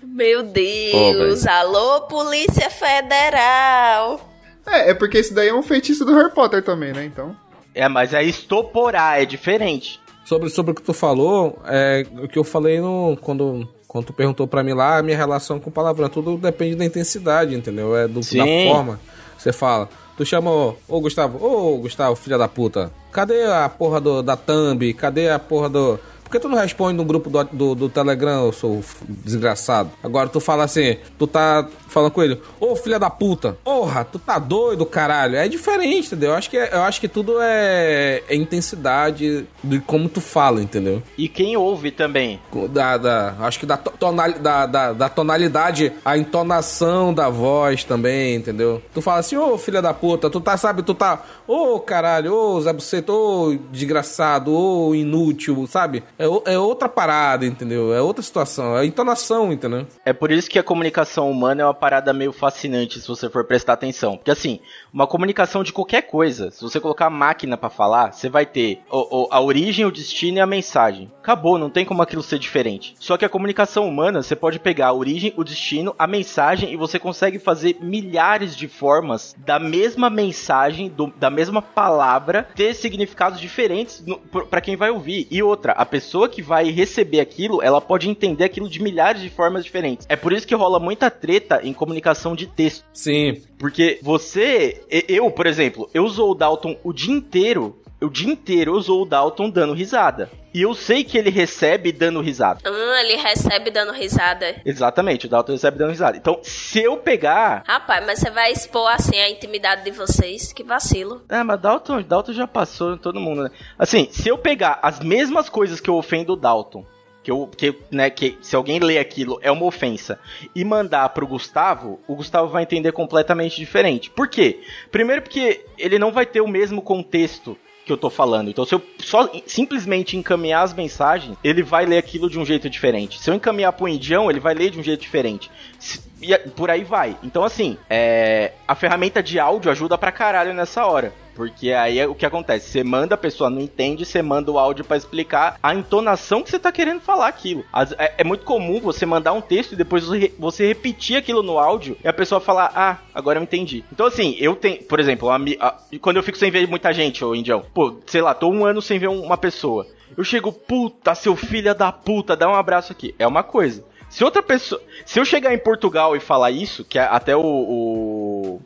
Meu Deus. velho. Alô, Polícia Federal. É, é porque esse daí é um feitiço do Harry Potter também, né? Então. É, mas é estoporar, é diferente. Sobre, sobre o que tu falou, é, o que eu falei no, quando, quando tu perguntou pra mim lá, a minha relação com palavrão, tudo depende da intensidade, entendeu? É do, da forma que você fala. Tu chama, ô ô, Gustavo, ô Gustavo, filha da puta, cadê a porra do, da thumb? Cadê a porra do... Por que tu não responde no grupo do, do, do Telegram, eu sou desgraçado? Agora tu fala assim, tu tá falando com ele, ô filha da puta, porra, tu tá doido, caralho. É diferente, entendeu? Eu acho que, é- eu acho que tudo é, é intensidade de como tu fala, entendeu? E quem ouve também. Da, da, acho que da, to- tonali, da, da, da tonalidade, a entonação da voz também, entendeu? Tu fala assim, ô filha da puta, tu tá, sabe, tu tá, ô caralho, ô Zé Buceta, ô desgraçado, ô inútil, sabe? É, é outra parada, entendeu? É outra situação, é entonação, entendeu? É por isso que a comunicação humana é uma parada meio fascinante se você for prestar atenção. Porque assim, uma comunicação de qualquer coisa, se você colocar a máquina pra falar, você vai ter o- o- a origem, o destino e a mensagem. Acabou, não tem como aquilo ser diferente. Só que a comunicação humana, você pode pegar a origem, o destino, a mensagem e você consegue fazer milhares de formas da mesma mensagem, do- da mesma palavra, ter significados diferentes pra quem vai ouvir. E outra, a pessoa que vai receber aquilo, ela pode entender aquilo de milhares de formas diferentes. É por isso que rola muita treta em comunicação de texto. Sim. Porque você, eu, por exemplo, eu usou o Dalton o dia inteiro, o dia inteiro eu usou o Dalton dando risada. E eu sei que ele recebe dando risada. Hum, ele recebe dando risada. Exatamente, o Dalton recebe dando risada. Então, se eu pegar. Rapaz, mas você vai expor assim a intimidade de vocês? Que vacilo. Ah, mas Dalton, Dalton já passou em todo mundo, né? Assim, se eu pegar as mesmas coisas que eu ofendo o Dalton, que eu, que, né, que se alguém lê aquilo é uma ofensa, e mandar pro Gustavo, o Gustavo vai entender completamente diferente. Por quê? Primeiro porque ele não vai ter o mesmo contexto que eu tô falando. Então, se eu só simplesmente encaminhar as mensagens, ele vai ler aquilo de um jeito diferente. Se eu encaminhar pro indião, ele vai ler de um jeito diferente. Se- E por aí vai. Então, assim, é, a ferramenta de áudio ajuda pra caralho nessa hora. Porque aí é o que acontece? Você manda, a pessoa não entende, você manda o áudio pra explicar a entonação que você tá querendo falar aquilo. É, é muito comum você mandar um texto e depois você, repetir aquilo no áudio e a pessoa falar, ah, agora eu entendi. Então, assim, eu tenho, por exemplo, ami- a- quando eu fico sem ver muita gente, ô Indião, pô, sei lá, tô um ano sem ver um- uma pessoa. Eu chego, puta, seu filho da puta, dá um abraço aqui. É uma coisa. Se outra pessoa. Se eu chegar em Portugal e falar isso, que é até o. o-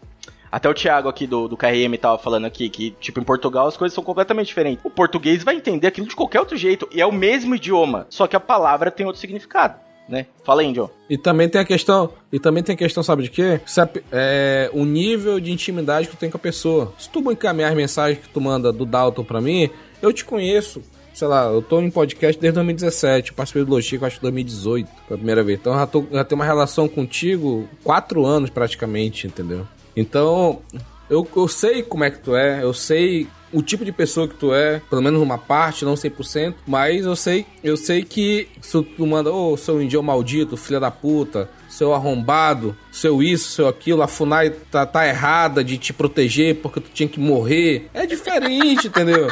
até o Thiago aqui do, do KRM tava falando aqui, que, tipo, em Portugal as coisas são completamente diferentes. O português vai entender aquilo de qualquer outro jeito. E é o mesmo idioma. Só que a palavra tem outro significado, né? Fala aí, John. E também tem a questão, e também tem a questão, sabe de quê? É, o nível de intimidade que tu tem com a pessoa. Se tu encaminhar as mensagens que tu manda do Dalton pra mim, eu te conheço. Sei lá, eu tô em podcast desde 2017, eu participei do Lochico acho que 2018, pela primeira vez. Então eu já, tô, já tenho uma relação contigo quatro anos praticamente, entendeu? Então, eu, eu sei como é que tu é, eu sei o tipo de pessoa que tu é, pelo menos uma parte, não 100%, mas eu sei, eu sei que se tu manda, ô, seu índio maldito, filha da puta, seu arrombado, seu isso, seu aquilo, a FUNAI tá, tá errada de te proteger porque tu tinha que morrer. É diferente, entendeu?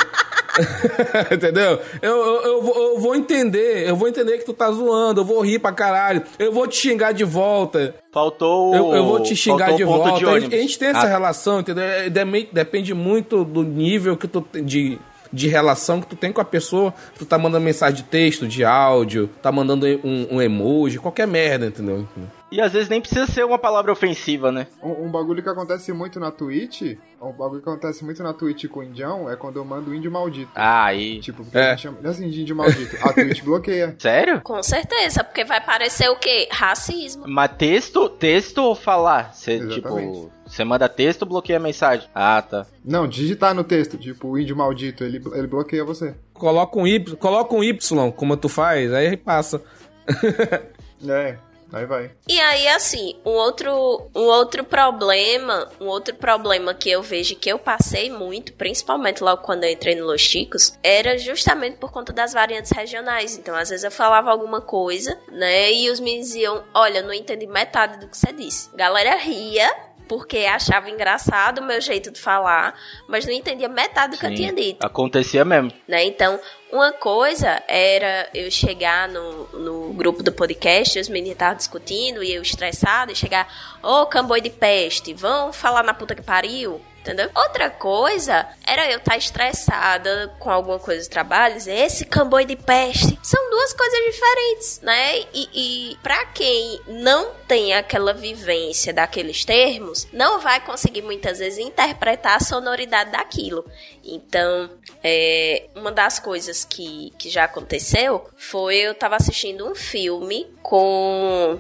entendeu? Eu, eu, eu, vou- eu vou entender, eu vou entender que tu tá zoando, eu vou rir pra caralho, eu vou te xingar de volta. Faltou. Eu, eu vou te xingar de volta. de a, gente, a gente tem essa Ah, relação, entendeu? É, Depende muito do nível que tu tem de, de relação que tu tem com a pessoa. Tu tá mandando mensagem de texto, de áudio, tá mandando um, um emoji, qualquer merda, entendeu? E às vezes nem precisa ser uma palavra ofensiva, né? Um, um bagulho que acontece muito na Twitch, um bagulho que acontece muito na Twitch com o indião é quando eu mando índio maldito. Ah, aí. Tipo, porque É. a gente chama assim de índio maldito. A Twitch bloqueia. Sério? Com certeza, porque vai parecer o quê? Racismo. Mas texto, texto ou falar? Você, Exatamente. tipo, você manda texto ou bloqueia a mensagem? Ah, tá. Não, digitar no texto, tipo, o índio maldito, ele, ele bloqueia você. Coloca um Y, coloca um Y, como tu faz, aí passa. É, aí vai. E aí, assim, um outro, um outro problema, um outro problema que eu vejo que eu passei muito, principalmente logo quando eu entrei no Los Chicos, era justamente por conta das variantes regionais. Então, às vezes eu falava alguma coisa, né, e os meninos diziam, olha, não entendi metade do que você disse. A galera ria, porque achava engraçado o meu jeito de falar, mas não entendia metade do que eu tinha dito Acontecia mesmo. né? Então, uma coisa era eu chegar no, no grupo do podcast, os meninos estavam discutindo e eu estressado, e chegar, ô camboi de peste, vão falar na puta que pariu. Entendeu? Outra coisa era eu estar estressada com alguma coisa do trabalho, dizer, esse camboi de peste. São duas coisas diferentes, né? E, e para quem não tem aquela vivência daqueles termos, não vai conseguir muitas vezes interpretar a sonoridade daquilo. Então, é, uma das coisas que, que já aconteceu foi eu tava assistindo um filme com.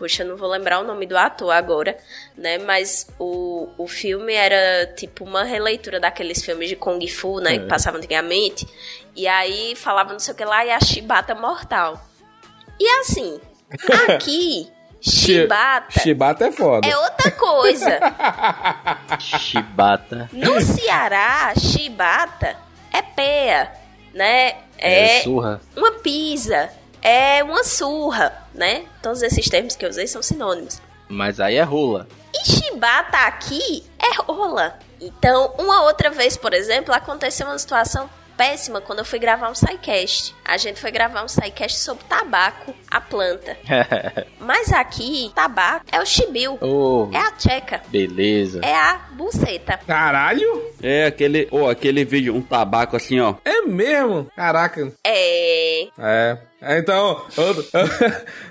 Puxa, eu não vou lembrar o nome do ator agora, né? Mas o, o filme era tipo uma releitura daqueles filmes de Kung Fu, né? Que passavam antigamente. E aí falava não sei o que lá e a chibata mortal. E assim, aqui, chibata Chibata é foda. é outra coisa. Chibata. No Ceará, chibata é peia, né? É surra. uma pisa, é uma surra, né? Todos esses termos que eu usei são sinônimos. Mas aí é rola. E chibata aqui é rola. Então, uma outra vez, por exemplo, aconteceu uma situação péssima quando eu fui gravar um SciCast. A gente foi gravar um SciCast sobre tabaco, a planta. Mas aqui, tabaco é o chibiu, oh, é a tcheca, beleza. é a buceta. Caralho? É aquele, ou aquele vídeo, um tabaco assim, ó. É mesmo? Caraca. É. É. É, Então, eu,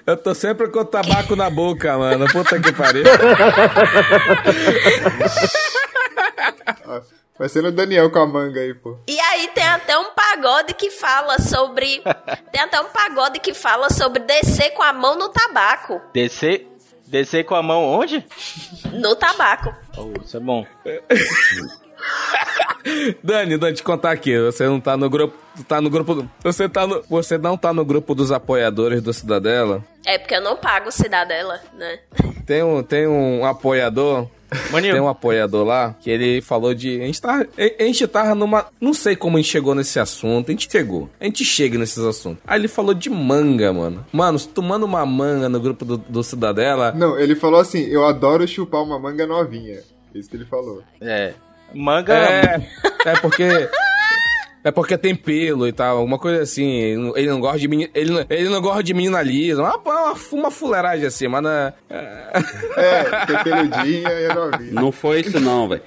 eu tô sempre com o tabaco na boca, mano. Puta que pariu. Vai ser o Daniel com a manga aí, pô. E aí tem até um pagode que fala sobre. tem até um pagode que fala sobre descer com a mão no tabaco. Descer, descer com a mão onde? No tabaco. Oh, isso é bom. Dani, Dani, te contar aqui. Você não tá no grupo. Tá no grupo. Você, tá no, você não tá no grupo dos apoiadores do Cidadela. É porque eu não pago cidadela, né? Tem um, tem um apoiador Maninho, Tem um apoiador lá que ele falou de. A gente, tava, a gente tava numa. Não sei como a gente chegou nesse assunto. A gente chegou. A gente chega nesses assuntos. Aí ele falou de manga, mano. Mano, se tu manda uma manga no grupo do, do Cidadela. Não, ele falou assim: eu adoro chupar uma manga novinha. Isso que ele falou. é. Manga. É. É porque. É porque tem pelo e tal, alguma coisa assim. Ele não gosta de menina. Ele não, ele não gosta de menina lisa. Uma, uma, uma fuleiragem assim, mas na, É, tem peludinha e é novinha. Não foi isso não, velho.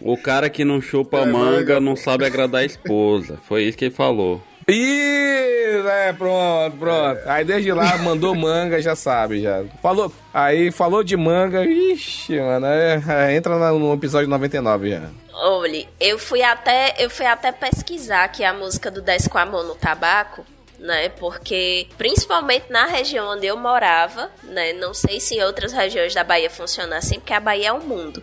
O cara que não chupa É, manga manga. não sabe agradar a esposa. Foi isso que ele falou. Isso, é, pronto, pronto. Aí desde lá mandou manga, já sabe, já. Falou, aí falou de manga, ixi, mano, é, é, entra no episódio 99 já. Olhe, eu fui até eu fui até pesquisar aqui a música do Desce com a mão no tabaco, né? Porque principalmente na região onde eu morava, né? Não sei se em outras regiões da Bahia funciona assim, porque a Bahia é um mundo.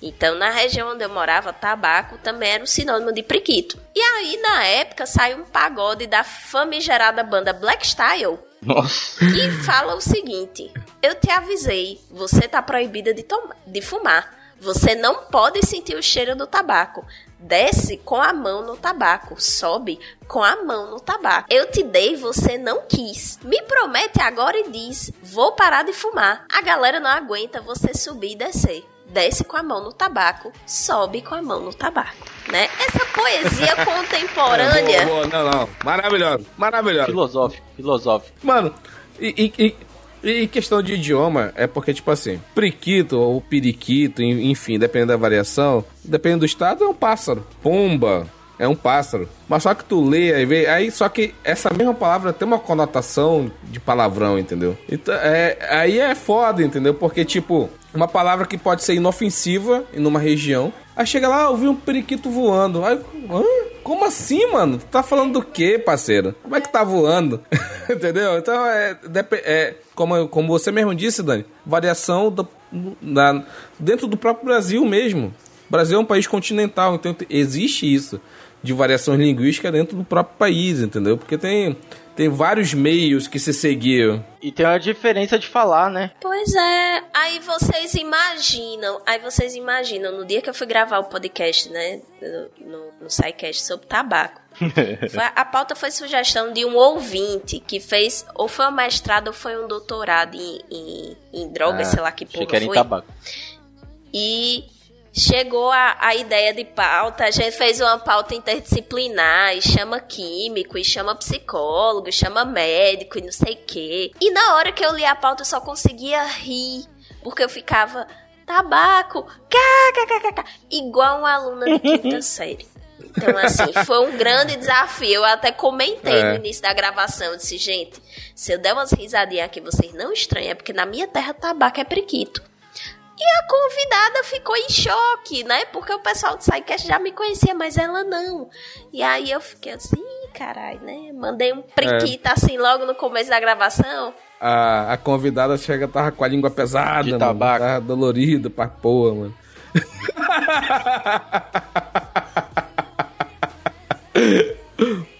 Então, na região onde eu morava, tabaco também era um sinônimo de priquito. E aí, na época, saiu um pagode da famigerada banda Black Style, Nossa. e fala o seguinte: Eu te avisei, você tá proibida de, toma- de fumar. Você não pode sentir o cheiro do tabaco. Desce com a mão no tabaco, sobe com a mão no tabaco. Eu te dei, você não quis. Me promete agora e diz: Vou parar de fumar. A galera não aguenta você subir e descer. Desce com a mão no tabaco, sobe com a mão no tabaco. Né? Essa poesia contemporânea. É, boa, boa, não, não, maravilhoso, maravilhoso. Filosófico, filosófico. Mano, e, e, e, e questão de idioma, é porque, tipo assim, priquito ou periquito, en- enfim, dependendo da variação, dependendo do estado, é um pássaro. Pomba é um pássaro. Mas só que tu lê, aí, vê, aí só que essa mesma palavra tem uma conotação de palavrão, entendeu? Então, é, aí é foda, entendeu? Porque, tipo, uma palavra que pode ser inofensiva em uma região. Aí chega lá, eu vi um periquito voando. Aí, hã? Como assim, mano? Tá falando do quê, parceiro? Como é que tá voando? Entendeu? Então, é, é como, como você mesmo disse, Dani, variação do- na- dentro do próprio Brasil mesmo. O Brasil é um país continental, então te- existe isso de variações linguísticas dentro do próprio país, entendeu? Porque tem, tem vários meios que se seguiam. E tem uma diferença de falar, né? Pois é, aí vocês imaginam, aí vocês imaginam, no dia que eu fui gravar o podcast, né, no, no, SciCast sobre tabaco, foi- a pauta foi sugestão de um ouvinte que fez, ou foi um mestrado ou foi um doutorado em, em, em drogas, sei lá que porra que era em tabaco. E chegou a, a ideia de pauta, a gente fez uma pauta interdisciplinar, e chama químico, e chama psicólogo, e chama médico, e não sei o quê. E na hora que eu li a pauta, eu só conseguia rir, porque eu ficava, tabaco, kkkk, igual uma aluna de quinta série. Então, assim, foi um grande desafio. Eu até comentei É. no início da gravação. Eu disse, gente, se eu der umas risadinhas aqui, vocês não estranham, é porque na minha terra tabaco é priquito. E a convidada ficou em choque, né? Porque o pessoal do SciCast já me conhecia, mas ela não. E aí eu fiquei assim, "Ih, caralho, né? Mandei um priquito assim logo no começo da gravação. A, a convidada chega, tava com a língua pesada, De mano, tabaco. Tava dolorido pra porra, mano.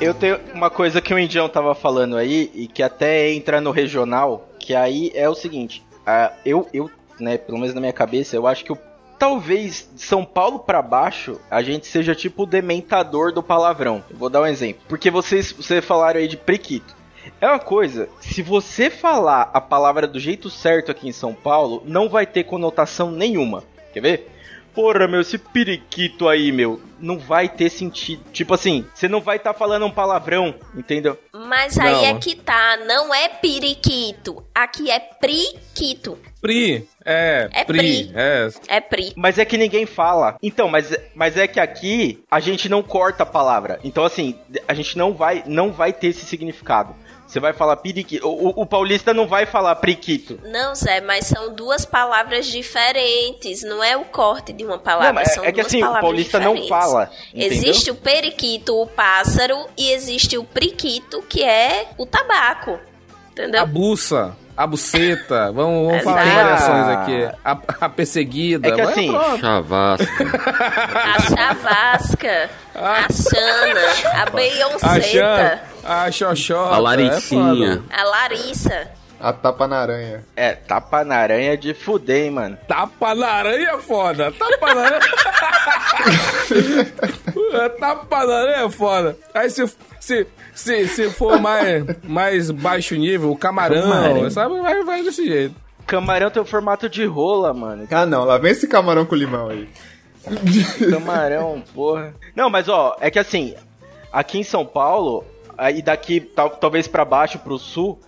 Eu tenho uma coisa que o Indião tava falando aí, e que até entra no regional, que aí é o seguinte, ah, eu, eu, né, pelo menos na minha cabeça, eu acho que o, talvez de São Paulo pra baixo, a gente seja tipo o dementador do palavrão. Eu vou dar um exemplo. Porque vocês, vocês falaram aí de priquito. É uma coisa, se você falar a palavra do jeito certo aqui em São Paulo, não vai ter conotação nenhuma. Quer ver? Porra, meu, esse periquito aí, meu, não vai ter sentido. Tipo assim, você não vai estar falando um palavrão, entendeu? Mas aí Não. é que tá, não é periquito. Aqui é priquito. Pri, é, É Pri, pri. é. É pri. Mas é que ninguém fala. Então, mas, mas é que aqui a gente não corta a palavra. Então, assim, a gente não vai, não vai ter esse significado. Você vai falar periquito. O, o- o paulista não vai falar priquito. Não, Zé, mas são duas palavras diferentes. Não é o corte de uma palavra, não, mas são é que duas assim, o paulista não diferentes. fala fala. Entendeu? Existe o periquito, o pássaro, e existe o priquito, que é o tabaco. Entendeu? A buça, a buceta, vamos, vamos falar Exato. variações aqui. A, a perseguida. É que assim, pronto. Chavasca. A chavasca, a xana, a a beyonceta, a xoxota. A é Laricinha. foda. a Larissa. A tapa na aranha. É, tapa na aranha de fuder, hein, mano. Tapa na aranha é foda. Tapa na aranha. É, Tapa na aranha é foda. Aí se, se, se, se for mais, mais baixo nível, o camarão, Camarão. sabe? Vai, vai desse jeito. Camarão tem o formato de rola, mano. Ah, não. Lá vem esse camarão com limão aí. Camarão, porra. Não, mas ó, é que assim, aqui em São Paulo, aí daqui tal- talvez pra baixo, pro sul,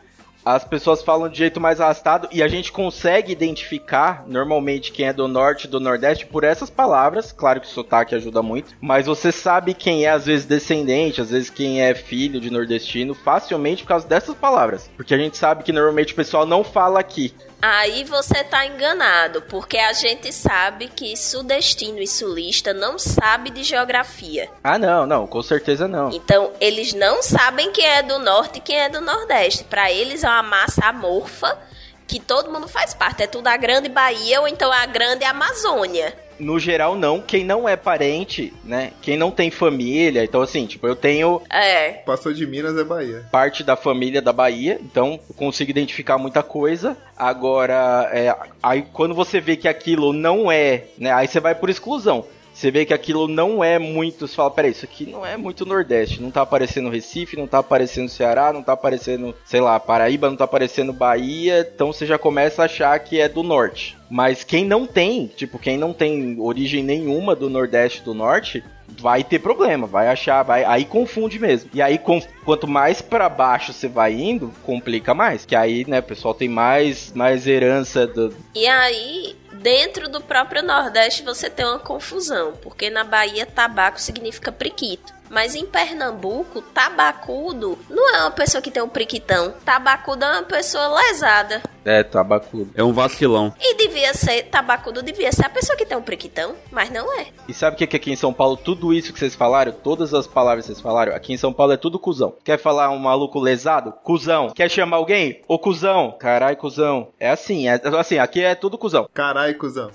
as pessoas falam de jeito mais arrastado e a gente consegue identificar normalmente quem é do norte e do nordeste por essas palavras. Claro que o sotaque ajuda muito, mas você sabe quem é às vezes descendente, às vezes quem é filho de nordestino facilmente por causa dessas palavras. Porque a gente sabe que normalmente o pessoal não fala aqui. Aí você tá enganado, porque a gente sabe que sudestino e sulista não sabe de geografia. Ah, não, não, com certeza não. Então, eles não sabem quem é do norte e quem é do nordeste. Pra eles é uma massa amorfa que todo mundo faz parte. É tudo a grande Bahia ou então a grande Amazônia. No geral, não. Quem não é parente, né? Quem não tem família. Então, assim, tipo, eu tenho É. Passou de Minas é Bahia. parte da família da Bahia, então eu consigo identificar muita coisa. Agora, é, aí quando você vê que aquilo não é, né? Aí você vai por exclusão. Você vê que aquilo não é muito. Você fala, peraí, isso aqui não é muito Nordeste. Não tá aparecendo Recife, não tá aparecendo Ceará, não tá aparecendo, sei lá, Paraíba, não tá aparecendo Bahia. Então você já começa a achar que é do Norte. Mas quem não tem, tipo, quem não tem origem nenhuma do Nordeste do Norte, vai ter problema, vai achar, vai, aí confunde mesmo. E aí com- quanto mais pra baixo você vai indo, complica mais, que aí, né, o pessoal tem mais mais herança do E aí, dentro do próprio Nordeste, você tem uma confusão, porque na Bahia tabaco significa priquito. Mas em Pernambuco, tabacudo não é uma pessoa que tem um priquitão. Tabacudo é uma pessoa lesada. é tabacudo. É um vacilão. E devia ser, tabacudo devia ser a pessoa que tem um priquitão, mas não é. E sabe o que que aqui em São Paulo, tudo isso que vocês falaram, todas as palavras que vocês falaram, aqui em São Paulo é tudo cuzão. Quer falar um maluco lesado? Cuzão. Quer chamar alguém? Ô cuzão. Carai, cuzão. É assim, é assim, aqui é tudo cuzão. Carai, cuzão.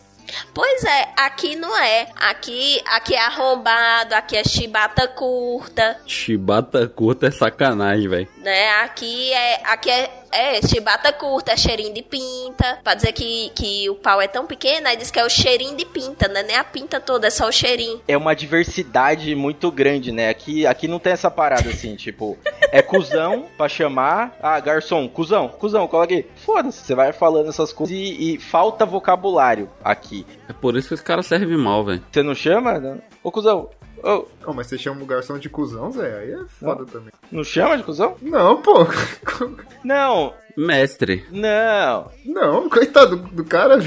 Pois é, aqui não é. Aqui, aqui é arrombado, aqui é chibata curta, Chibata curta é sacanagem, velho. né? Aqui é, aqui é, é chibata curta, é cheirinho de pinta. Pra dizer que, que o pau é tão pequeno, aí diz que é o cheirinho de pinta, né? Nem a pinta toda, é só o cheirinho. é uma diversidade muito grande, né? Aqui, aqui não tem essa parada assim, tipo, é cuzão pra chamar. Ah, garçom, cuzão, cuzão, cola aqui. Foda-se, você vai falando essas coisas e, e falta vocabulário aqui. É por isso que os caras servem mal, velho. Você não chama? Não? Ô, cuzão, ô, Oh, mas você chama o garçom de cuzão, Zé? Aí é foda também. não chama de cuzão? Não, pô. Não, Mestre. não. Não, coitado do, do cara.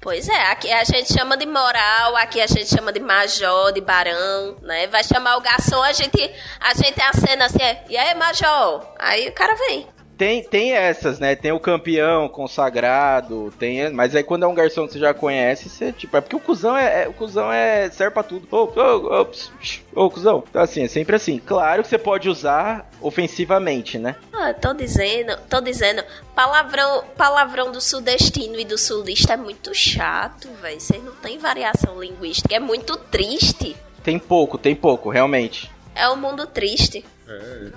Pois é, aqui a gente chama de moral, aqui a gente chama de major, de barão, né? Vai chamar o garçom, a gente, a gente acena assim, é, e aí, major? Aí o cara vem. Tem, tem essas, né? Tem o campeão consagrado, tem, mas aí quando é um garçom que você já conhece, você, tipo, é porque o cuzão é, é- o cuzão é serve pra tudo. Ô, ô, ô, ô, cuzão. Então assim, é sempre assim. Claro que você pode usar ofensivamente, né? Ah, tô dizendo, tô dizendo, palavrão, palavrão do sudestino e do sulista é muito chato, velho. Vocês não tem variação linguística, é muito triste. Tem pouco, tem pouco, realmente. É um mundo triste.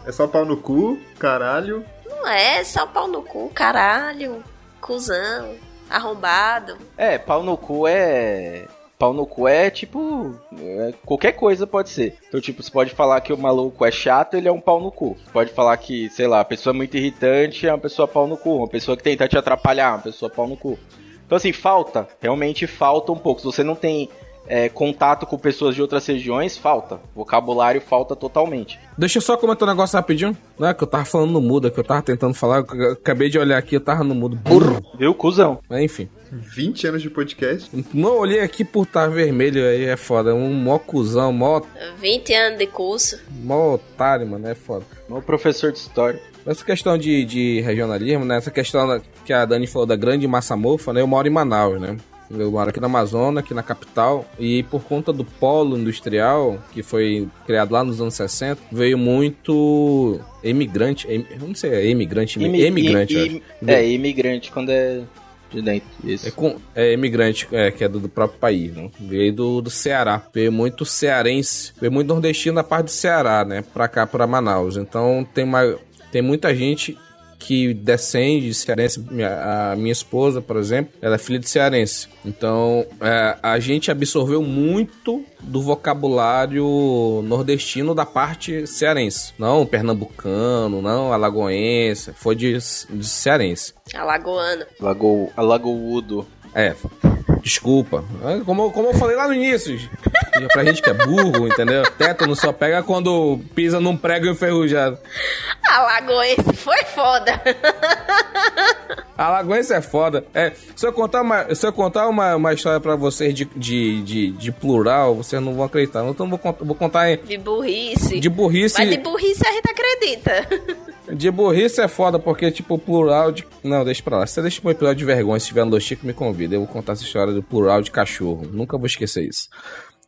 É só pau no cu, caralho. Não é só pau no cu, caralho, cuzão, arrombado. É, pau no cu é. Pau no cu é tipo. é, qualquer coisa pode ser. Então, tipo, você pode falar que o maluco é chato, ele é um pau no cu. Você pode falar que, sei lá, a pessoa é muito irritante é uma pessoa pau no cu. Uma pessoa que tenta te atrapalhar, uma pessoa pau no cu. Então, assim, falta. Realmente falta um pouco. Se você não tem é, contato com pessoas de outras regiões, falta. Vocabulário falta totalmente. Deixa eu só comentar um negócio rapidinho. Não é que eu tava falando no mudo, é que eu tava tentando falar. eu acabei de olhar aqui, eu tava no mudo. Burro. Viu, cuzão? Mas enfim. 20 anos de podcast. Não olhei aqui por estar vermelho aí, é foda. Um mó cuzão, mó, 20 anos de curso. mó otário, mano, é foda. O professor de história. Essa questão de, de regionalismo, né? Essa questão que a Dani falou da grande massa mofa, né? Eu moro em Manaus, né? Eu moro aqui na Amazônia, aqui na capital, e por conta do polo industrial, que foi criado lá nos anos 60, veio muito emigrante, em- eu não sei, é imigrante, Imi- emigrante, é, imigrante quando é de dentro. Isso. É, com, é imigrante, é, que é do, do próprio país, né? Veio do, do Ceará. Veio muito cearense, veio muito nordestino na parte do Ceará, né? Pra cá, pra Manaus. Então tem, uma, tem muita gente que descende de cearense. Minha- a minha esposa, por exemplo, ela é filha de cearense. Então é, a gente absorveu muito do vocabulário nordestino da parte cearense. Não pernambucano, não alagoense. Foi de, de cearense. Alagoano. Lago, Alagoúdo. É, desculpa. Como, como eu falei lá no início, pra gente que é burro, entendeu? Tétano só pega quando pisa num prego enferrujado. Alagoense foi foda. Alagoense é foda. É, se eu contar uma, se eu contar uma, uma história pra vocês de, de, de, de plural, vocês não vão acreditar. Então eu vou, vou contar em, De burrice. de burrice. Mas de burrice a gente acredita. De burrice é foda, porque, tipo, plural de. Não, deixa pra lá. Se você deixa um episódio de vergonha, se tiver no Chico, me convida. Eu vou contar essa história do plural de cachorro. Nunca vou esquecer isso.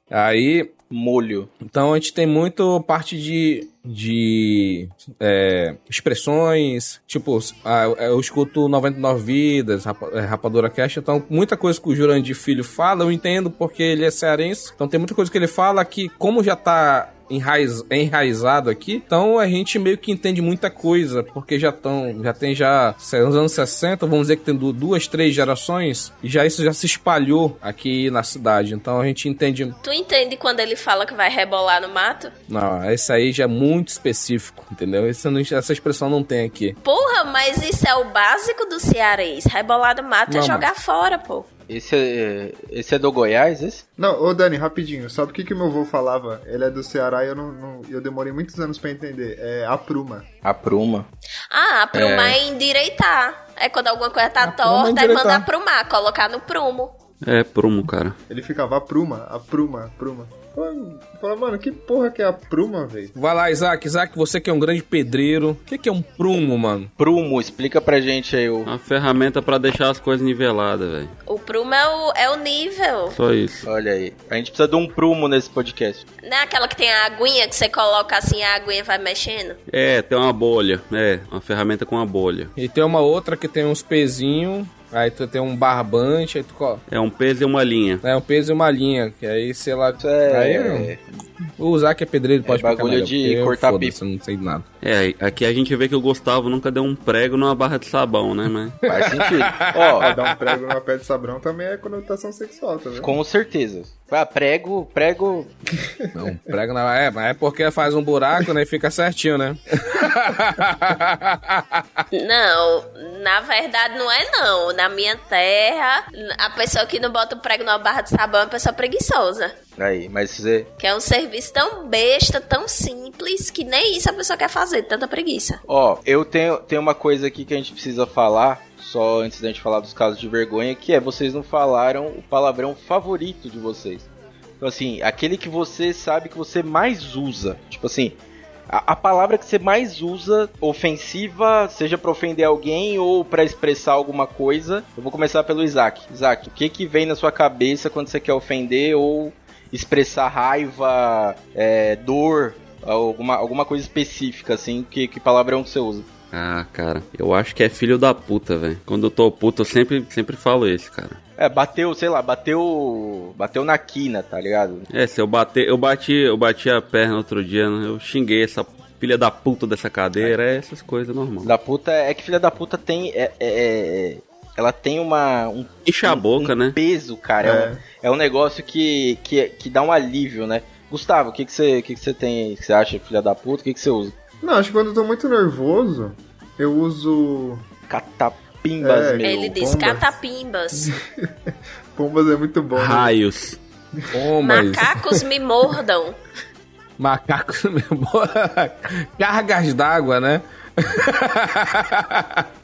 Aí, Molho. Então a gente tem muito parte de, de é, expressões, tipo, ah, eu escuto 99 Vidas, é, Rapadura Cash, então muita coisa que o Jurandir Filho fala, eu entendo porque ele é cearense, então tem muita coisa que ele fala que, como já tá enraiz, enraizado aqui, então a gente meio que entende muita coisa, porque já estão, já tem já, nos anos 60, vamos dizer que tem du- duas, três gerações, e já isso já se espalhou aqui na cidade, então a gente entende Tu entende quando ele fala que vai rebolar no mato? não, esse aí já é muito específico, entendeu? Esse essa expressão não tem aqui. Porra, mas isso é o básico do cearense. Rebolar no mato é Não, jogar fora, pô. Esse é, esse é do Goiás, esse? Não, ô Dani, rapidinho, sabe o que, que meu avô falava? Ele é do Ceará e eu, não, não- eu demorei muitos anos pra entender. É a pruma. A pruma. Ah, aprumar é endireitar. É quando alguma coisa tá é torta, endireitar. manda aprumar, colocar no prumo. É prumo, cara. Ele ficava a pruma, a pruma, a pruma. Fala, mano, que porra que é a pruma, velho? Vai lá, Isaac. Isaac, você que é um grande pedreiro. O que, que é um prumo, mano? Prumo, explica pra gente aí o. Uma ferramenta pra deixar as coisas niveladas, velho. O prumo é o, é o nível. Só isso. Olha aí. A gente precisa de um prumo nesse podcast. Não é aquela que tem a aguinha que você coloca assim, a aguinha vai mexendo? É, tem uma bolha. É, uma ferramenta com uma bolha. E tem uma outra que tem uns pezinhos. Aí tu tem um barbante, aí tu coloca. É um peso e uma linha. É um peso e uma linha, que aí, sei lá. Isso é- Aí, o Isaac é pedreiro, ele pode explicar bagulho de porque cortar eu não sei de nada. É, aqui a gente vê que o Gustavo nunca deu um prego numa barra de sabão, né, mas... Faz sentido. Ó, dar um prego numa pé de sabrão também é conotação sexual, tá vendo? com certeza. Ah, prego, prego. Não, prega na. É, mas é porque faz um buraco, né? E fica certinho, né? Não, na verdade não é não. Na minha terra, a pessoa que não bota o prego numa barra de sabão é uma pessoa preguiçosa. Aí, mas você. Que é um serviço tão besta, tão simples, que nem isso a pessoa quer fazer, tanta preguiça. Ó, eu tenho, tenho uma coisa aqui que a gente precisa falar, só antes da gente falar dos casos de vergonha, que é vocês não falaram o palavrão favorito de vocês. Então, assim, aquele que você sabe que você mais usa. Tipo assim, a, a palavra que você mais usa, ofensiva, seja pra ofender alguém ou pra expressar alguma coisa. Eu vou começar pelo Isaac. Isaac, o que que vem na sua cabeça quando você quer ofender ou expressar raiva, é, dor, alguma, alguma coisa específica, assim, que, que palavrão que você usa? Ah, cara, eu acho que é filho da puta, velho. Quando eu tô puto, eu sempre, sempre falo esse, cara. É, bateu, sei lá, bateu. Bateu na quina, tá ligado? É, se eu bater, eu bati, eu bati a perna outro dia, né? eu xinguei essa filha da puta dessa cadeira, é essas coisas normal. Da puta, é que filha da puta tem. É, é- é- ela tem uma. Um, Enche a boca, um né? peso, cara. É, É. um, é um negócio que, que, que dá um alívio, né? Gustavo, o que, que, você, o que, que você tem aí? que você acha filha da puta? O que, que você usa? Não, acho que quando eu tô muito nervoso, eu uso. Catapimbas, É, meu. Ele diz pomba. catapimbas. Pombas é muito bom. né? Raios. Bom, mas. Macacos me mordam. Macacos mesmo. Cargas d'água, né?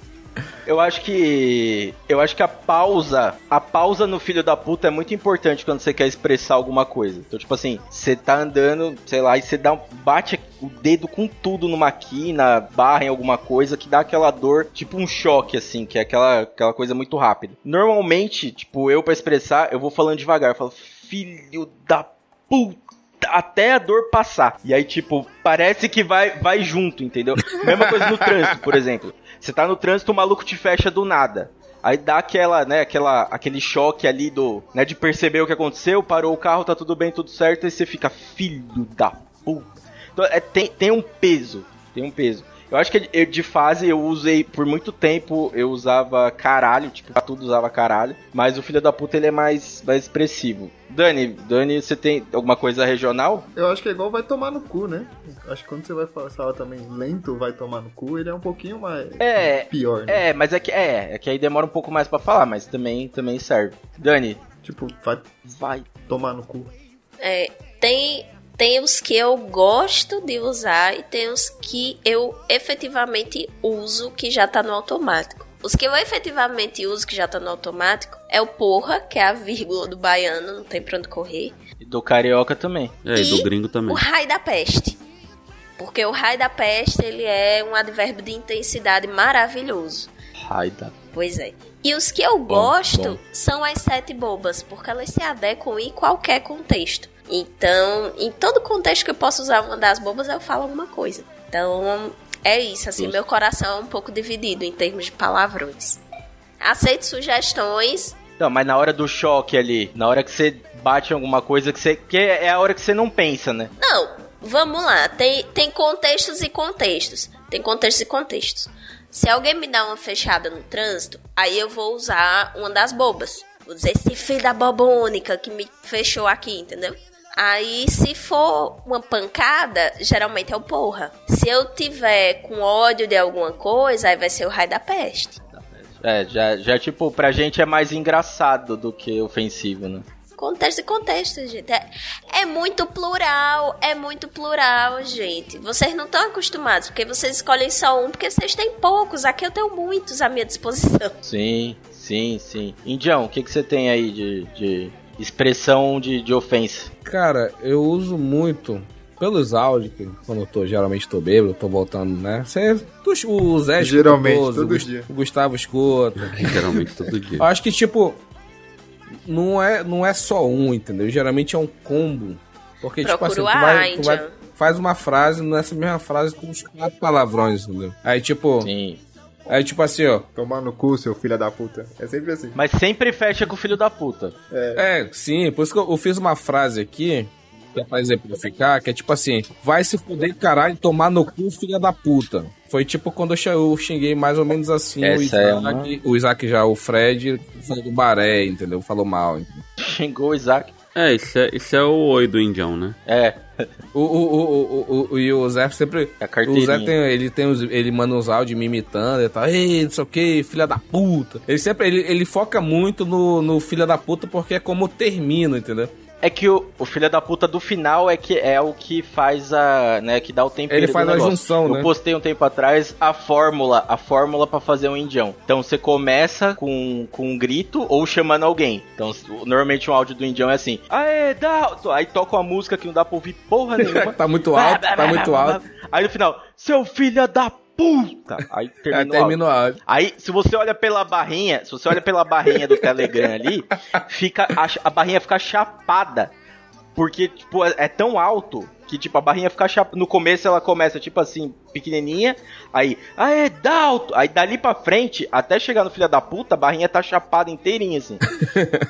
Eu acho que. Eu acho que a pausa. A pausa no filho da puta é muito importante quando você quer expressar alguma coisa. Então, tipo assim, você tá andando, sei lá, e você dá bate o dedo com tudo numa quina, barra em alguma coisa que dá aquela dor, tipo um choque, assim, que é aquela, aquela coisa muito rápida. Normalmente, tipo, eu pra expressar, eu vou falando devagar, eu falo, filho da puta até a dor passar. E aí, tipo, parece que vai, vai junto, entendeu? Mesma coisa no trânsito, por exemplo. Você tá no trânsito, o maluco te fecha do nada. Aí dá aquela, né, aquela, aquele choque ali do, né, de perceber o que aconteceu, parou o carro, tá tudo bem, tudo certo, e você fica, filho da puta. Então, é, tem, tem um peso, tem um peso. Eu acho que eu, de fase eu usei por muito tempo, eu usava caralho, tipo, pra tudo usava caralho, mas o filho da puta ele é mais, mais expressivo. Dani, Dani, você tem alguma coisa regional? Eu acho que é igual vai tomar no cu, né? Acho que quando você vai falar também lento vai tomar no cu, ele é um pouquinho mais É, pior, né? É, mas é que, é, é que aí demora um pouco mais pra falar, mas também, também serve. Dani, Tipo, vai vai. tomar no cu. É, tem, tem os que eu gosto de usar e tem os que eu efetivamente uso que já tá no automático. Os que eu efetivamente uso que já tá no automático é o porra, que é a vírgula do baiano, não tem pra onde correr. E do carioca também. É, e do gringo também. O raio da peste. Porque o raio da peste, ele é um advérbio de intensidade maravilhoso. Raida. Pois é. E os que eu gosto são as sete bobas, porque elas se adequam em qualquer contexto. Então, em todo contexto que eu posso usar uma das bobas, eu falo alguma coisa. Então, é isso, assim, meu coração é um pouco dividido em termos de palavrões. Aceito sugestões. Não, mas na hora do choque ali, na hora que você bate em alguma coisa que você. Que é a hora que você não pensa, né? Não, vamos lá. Tem, tem contextos e contextos. Tem contextos e contextos. Se alguém me dá uma fechada no trânsito, aí eu vou usar uma das bobas. Vou dizer, esse filho da boba única que me fechou aqui, entendeu? Aí, se for uma pancada, geralmente é o porra. Se eu tiver com ódio de alguma coisa, aí vai ser o raio da peste. É, já, já tipo, pra gente é mais engraçado do que ofensivo, né? Contexto e contexto, gente. É, é muito plural, é muito plural, gente. Vocês não estão acostumados, porque vocês escolhem só um, porque vocês têm poucos. Aqui eu tenho muitos à minha disposição. Sim, sim, sim. Indião, o que, que você tem aí de, de expressão de, de ofensa? Cara, eu uso muito pelos áudios, que quando eu tô, geralmente tô bêbado, tô voltando, né? Você, tu- o Zé escuta Geralmente, todos, todo o, dia. o Gustavo escuta. Geralmente todo dia. Eu acho que, tipo, não é, não é só um, entendeu? Geralmente é um combo. Porque, Procuro tipo assim, tu vai, tu vai- faz uma frase, nessa mesma frase com uns quatro palavrões, entendeu? Aí, tipo, Sim. Aí, tipo assim, ó. Tomar no cu, seu filho da puta. É sempre assim. Mas sempre fecha com o filho da puta. É, sim, por isso que eu, eu fiz uma frase aqui, que é pra exemplificar, que é tipo assim: vai se fuder, caralho, tomar no cu, filha da puta. Foi tipo quando eu xinguei mais ou menos assim o Essa Isaac, é uma- o Isaac já, o Fred, foi do Baré, entendeu? Falou mal. entendeu? Xingou o Isaac. É, isso é, isso é o oi do indião, né? É, O, o, o, o, o, e o Zé sempre. a O. Zé tem, ele tem os, ele manda uns áudios me imitando e tal. Ei, não sei o que, filha da puta. Ele sempre, ele, ele foca muito no, no filha da puta porque é como termina, entendeu? É que o, o filho da puta do final é que é o que faz a, né, que dá o tempero Ele faz a junção, Eu né? postei um tempo atrás a fórmula, a fórmula para fazer um indião. Então você começa com, com um grito ou chamando alguém. Então normalmente um áudio do indião é assim: "Aê, dá!" Aí toca uma música que não dá pra ouvir porra nenhuma. tá muito alto, tá muito alto. Aí no final: "Seu filho da puta!" Aí Aí áudio. termina o áudio. Aí, se você olha pela barrinha, se você olha pela barrinha do Telegram ali, fica a, a barrinha fica chapada. Porque, tipo, é, é tão alto que, tipo, a barrinha fica chapada. No começo ela começa, tipo assim, pequenininha. Aí, ah, é, Dalto! Aí dali pra frente, até chegar no filho da puta, a barrinha tá chapada inteirinha, assim.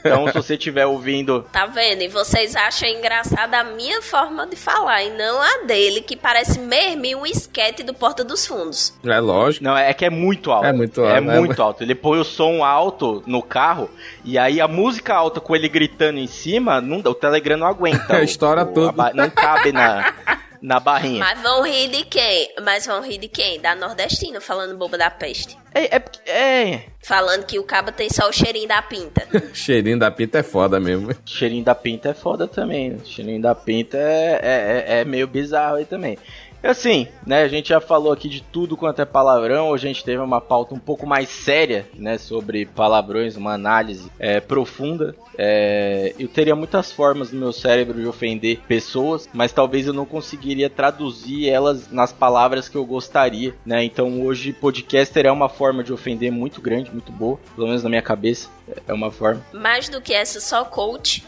Então, se você estiver ouvindo. Tá vendo? E vocês acham engraçada a minha forma de falar e não a dele, que parece mesmo um esquete do Porta dos Fundos. É lógico. Não, é que é muito alto. É muito É alto, né? muito alto. Ele põe o som alto no carro e aí a música alta com ele gritando em cima, não, o Telegram não aguenta. Estoura o- tudo. a não cabe na, na barrinha. Mas vão rir de quem? Mas vão rir de quem? Da nordestina, falando boba da peste. É, é, porque- é, Falando que o cabo tem só o cheirinho da pinta. Cheirinho da pita é foda mesmo. cheirinho da pinta é foda também. Cheirinho da pinta é, é, é- é meio bizarro aí também. Assim, né, a gente já falou aqui de tudo quanto é palavrão, a gente teve uma pauta um pouco mais séria, né, sobre palavrões, uma análise é, profunda. É, eu teria muitas formas no meu cérebro de ofender pessoas, mas talvez eu não conseguiria traduzir elas nas palavras que eu gostaria, né? Então hoje podcaster é uma forma de ofender muito grande, muito boa, pelo menos na minha cabeça é uma forma. Mais do que essa, só coach.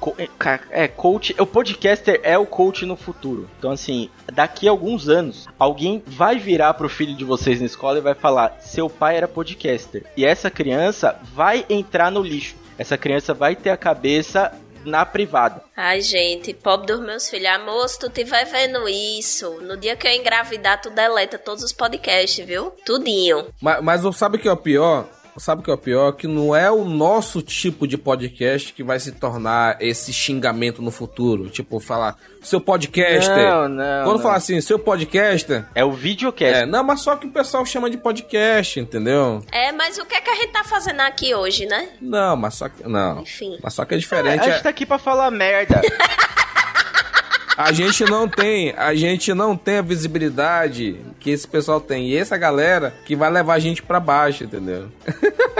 Co- é, É, coach, o podcaster é o coach no futuro. Então, assim, daqui a alguns anos, alguém vai virar pro filho de vocês na escola e vai falar: seu pai era podcaster. E essa criança vai entrar no lixo. Essa criança vai ter a cabeça na privada. Ai, gente, pobre dos meus filhos. Amor, se tu tiver vendo isso, no dia que eu engravidar, tu deleta todos os podcasts, viu? Tudinho. Mas, mas sabe o que é o pior? Sabe o que é o pior? Que não é o nosso tipo de podcast que vai se tornar esse xingamento no futuro. Tipo, falar, seu podcaster. Não, não, Quando não. falar assim, seu podcaster. É o videocast. É, não, mas só que o pessoal chama de podcast, entendeu? É, mas o que é que a gente tá fazendo aqui hoje, né? Não, mas só que. Não. Enfim. Mas só que é É, diferente. a gente tá aqui pra falar merda. A gente não tem, a gente não tem a visibilidade que esse pessoal tem. E essa galera que vai levar a gente pra baixo, entendeu?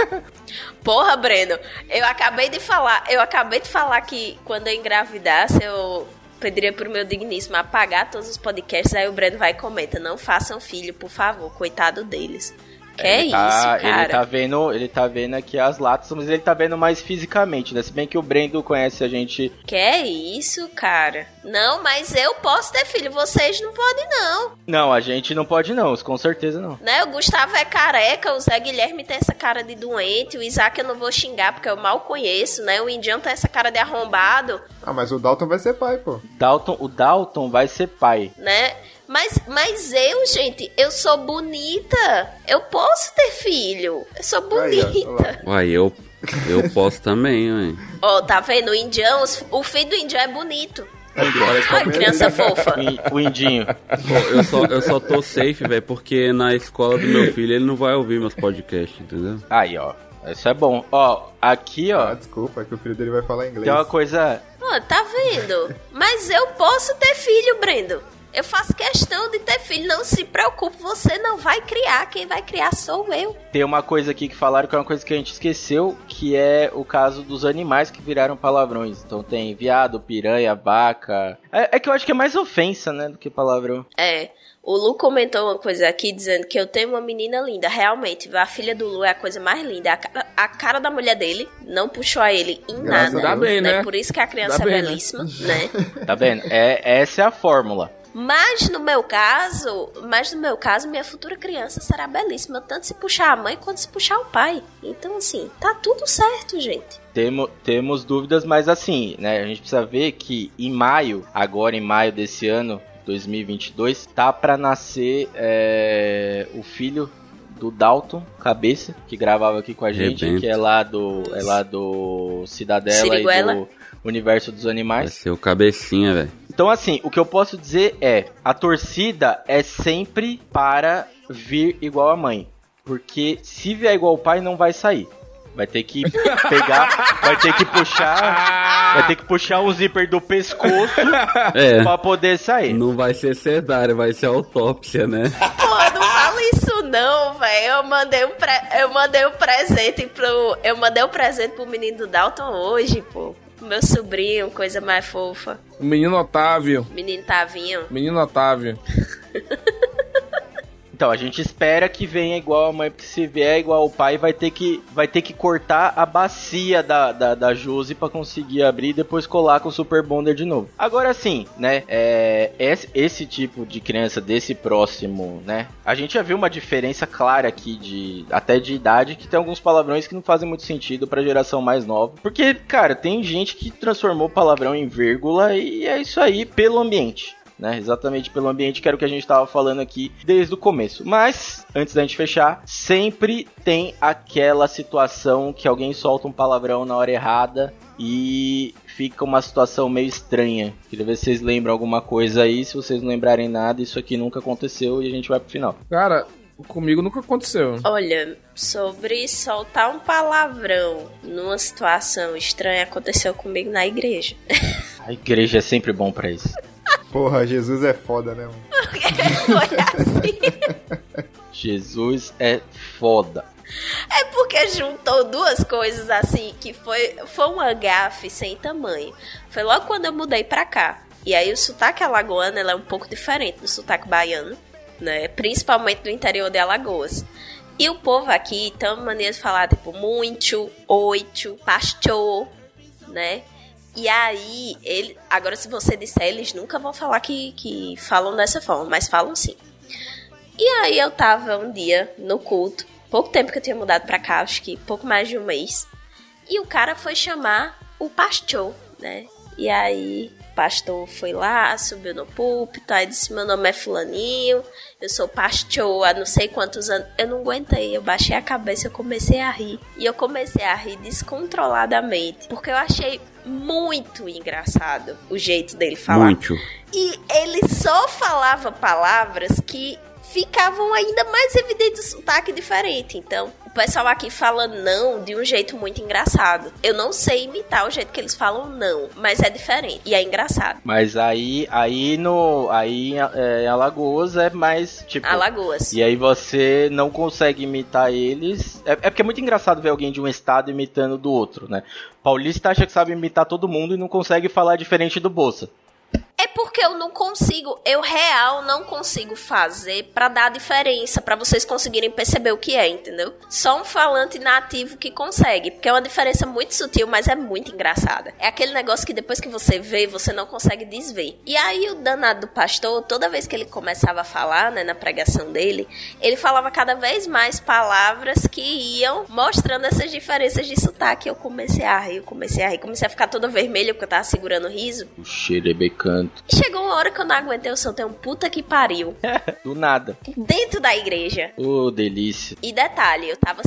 Porra, Breno, eu acabei de falar, eu acabei de falar que quando eu engravidasse, eu pediria pro meu digníssimo apagar todos os podcasts, aí o Breno vai e comenta, não façam filho, por favor, coitado deles. Que é ele isso, tá, cara? Ele tá vendo, ele tá vendo aqui as latas, mas ele tá vendo mais fisicamente, né? Se bem que o Brendo conhece a gente. Que é isso, cara? Não, mas eu posso ter filho, vocês não podem não. Não, a gente não pode não, com certeza não. Né? O Gustavo é careca, o Zé Guilherme tem essa cara de doente, o Isaac eu não vou xingar porque eu mal conheço, né? O Indião tem essa cara de arrombado, Ah, mas o Dalton vai ser pai, pô. Dalton, o Dalton vai ser pai. né? Mas, mas eu, gente, eu sou bonita. Eu posso ter filho. Eu sou bonita. Uai, eu, eu posso também, ué. Ó, tá vendo? O indião, o filho do indião é bonito. Ai, criança fofa. O, in- o Indinho. Eu só, eu só tô safe, velho, porque na escola do meu filho ele não vai ouvir meus podcasts, entendeu? Aí, ó. Isso é bom. Ó, aqui, ó. Ah, desculpa, é que o filho dele vai falar inglês. Tem uma coisa. Ó, tá vendo? Mas eu posso ter filho, Brendo. Eu faço questão de ter filho. Não se preocupe, você não vai criar. Quem vai criar sou eu. Tem uma coisa aqui que falaram que é uma coisa que a gente esqueceu, que é o caso dos animais que viraram palavrões. Então tem viado, piranha, vaca. É, é que eu acho que é mais ofensa, né, do que palavrão. É. O Lu comentou uma coisa aqui dizendo que eu tenho uma menina linda. Realmente, a filha do Lu é a coisa mais linda. A cara, a cara da mulher dele não puxou a ele em Graças nada. a Deus. Dá bem, né? Por isso que a criança Dá é bem, né? belíssima, né? Tá vendo? É, essa é a fórmula. Mas no meu caso, mas no meu caso, minha futura criança será belíssima, tanto se puxar a mãe quanto se puxar o pai. Então, assim, tá tudo certo, gente. Temo, temos dúvidas, mas assim, né? A gente precisa ver que em maio, agora em maio desse ano, 2022, tá pra nascer é, o filho do Dalton Cabeça, que gravava aqui com a gente, Rebento. que é lá do, é lá do Cidadela Siriguela. e do Universo dos Vai Animais. ser o cabecinha, velho. Então, assim, o que eu posso dizer é: a torcida é sempre para vir igual a mãe. Porque se vier igual o pai, não vai sair. Vai ter que pegar, vai ter que puxar, vai ter que puxar o zíper do pescoço É. pra poder sair. Não vai ser cesárea, vai ser autópsia, né? Pô, não fala isso não, velho. Eu mandei um pre... eu mandei um presente pro eu mandei um presente pro menino do Dalton hoje, pô. Meu sobrinho, coisa mais fofa. O menino Otávio. Menino Tavinho. Menino Otávio. Então, a gente espera que venha igual a mãe, porque se vier igual o pai, vai ter que, vai ter que cortar a bacia da, da, da Josi pra conseguir abrir e depois colar com o Super Bonder de novo. Agora sim, né? É, esse, esse tipo de criança desse próximo, né? A gente já viu uma diferença clara aqui de até de idade, que tem alguns palavrões que não fazem muito sentido pra geração mais nova. Porque, cara, tem gente que transformou palavrão em vírgula e é isso aí pelo ambiente né? Exatamente pelo ambiente que era o que a gente estava falando aqui desde o começo. Mas, antes da gente fechar, sempre tem aquela situação que alguém solta um palavrão na hora errada e fica uma situação meio estranha. Queria ver se vocês lembram alguma coisa aí. Se vocês não lembrarem nada, isso aqui nunca aconteceu e a gente vai pro final. Cara, comigo nunca aconteceu. Olha, sobre soltar um palavrão numa situação estranha aconteceu comigo na igreja. A igreja é sempre bom pra isso. Porra, Jesus é foda, né, mano? Foi assim. Jesus é foda. É porque juntou duas coisas assim que foi, foi um gafe sem tamanho. Foi logo quando eu mudei pra cá. E aí o sotaque alagoano ela é um pouco diferente do sotaque baiano, né? Principalmente do interior de Alagoas. E o povo aqui tem uma maneira de falar, tipo, muito, oito, pastor, né? E aí, ele, agora se você disser, eles nunca vão falar que, que falam dessa forma, mas falam sim. E aí eu tava um dia no culto, pouco tempo que eu tinha mudado pra cá, acho que pouco mais de um mês. E o cara foi chamar o pastor, né? E aí pastor foi lá, subiu no púlpito, aí disse: Meu nome é Fulaninho, eu sou pastor há não sei quantos anos. Eu não aguentei, eu baixei a cabeça, eu comecei a rir. E eu comecei a rir descontroladamente, porque eu achei muito engraçado o jeito dele falar. Muito. E ele só falava palavras que ficavam ainda mais evidentes o sotaque diferente. Então, o pessoal aqui fala não de um jeito muito engraçado. Eu não sei imitar o jeito que eles falam não, mas é diferente e é engraçado. Mas aí, aí no, aí é, em Alagoas é mais tipo. Alagoas. E aí você não consegue imitar eles. É, é porque é muito engraçado ver alguém de um estado imitando do outro, né? Paulista acha que sabe imitar todo mundo e não consegue falar diferente do Bolsa. É porque eu não consigo, eu real não consigo fazer pra dar a diferença, pra vocês conseguirem perceber o que é, entendeu? Só um falante nativo que consegue, porque é uma diferença muito sutil, mas é muito engraçada. É aquele negócio que depois que você vê, você não consegue desver. E aí o danado do pastor, toda vez que ele começava a falar, né, na pregação dele, ele falava cada vez mais palavras que iam mostrando essas diferenças de sotaque. Eu comecei a rir, eu comecei a rir, comecei a ficar toda vermelha porque eu tava segurando o riso. O xerebecanto. E chegou uma hora que eu não aguentei, eu soltei um puta que pariu. Do nada. Dentro da igreja. Ô, delícia. E detalhe, eu tava,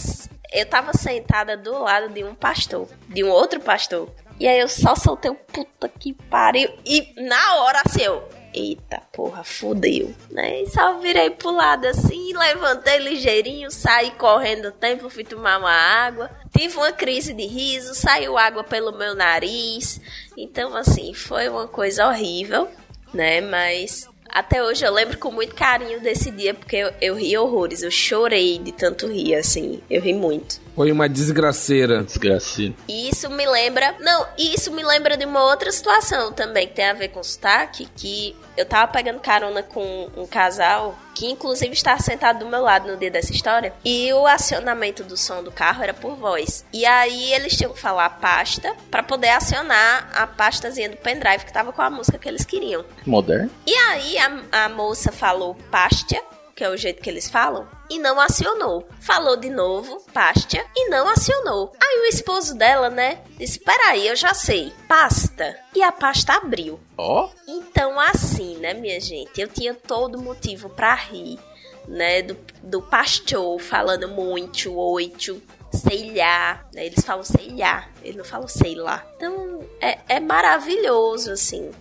eu tava sentada do lado de um pastor, de um outro pastor. E aí eu só soltei um puta que pariu. E na hora assim eu. Eita porra, fudeu, né? E só virei pro lado assim, levantei ligeirinho, saí correndo o tempo, fui tomar uma água. Tive uma crise de riso, saiu água pelo meu nariz. Então, assim, foi uma coisa horrível, né? Mas até hoje eu lembro com muito carinho desse dia, porque eu, eu ri horrores. Eu chorei de tanto rir, assim. Eu ri muito. Foi uma desgraceira. Desgracinha. E isso me lembra. Não, isso me lembra de uma outra situação também que tem a ver com sotaque. Que eu tava pegando carona com um casal que, inclusive, está sentado do meu lado no dia dessa história. E o acionamento do som do carro era por voz. E aí eles tinham que falar pasta para poder acionar a pastazinha do pendrive que tava com a música que eles queriam. Moderno. E aí a, a moça falou pastia, que é o jeito que eles falam, e não acionou. Falou de novo, pastia, e não acionou. Aí o esposo dela, né, disse: Peraí, eu já sei, pasta. E a pasta abriu. Ó. Então, assim, né, minha gente, eu tinha todo motivo pra rir, né, do, do pastor falando muito, oito, sei lá, né, eles falam sei lá, eles não falam sei lá. Então, é, é maravilhoso, assim.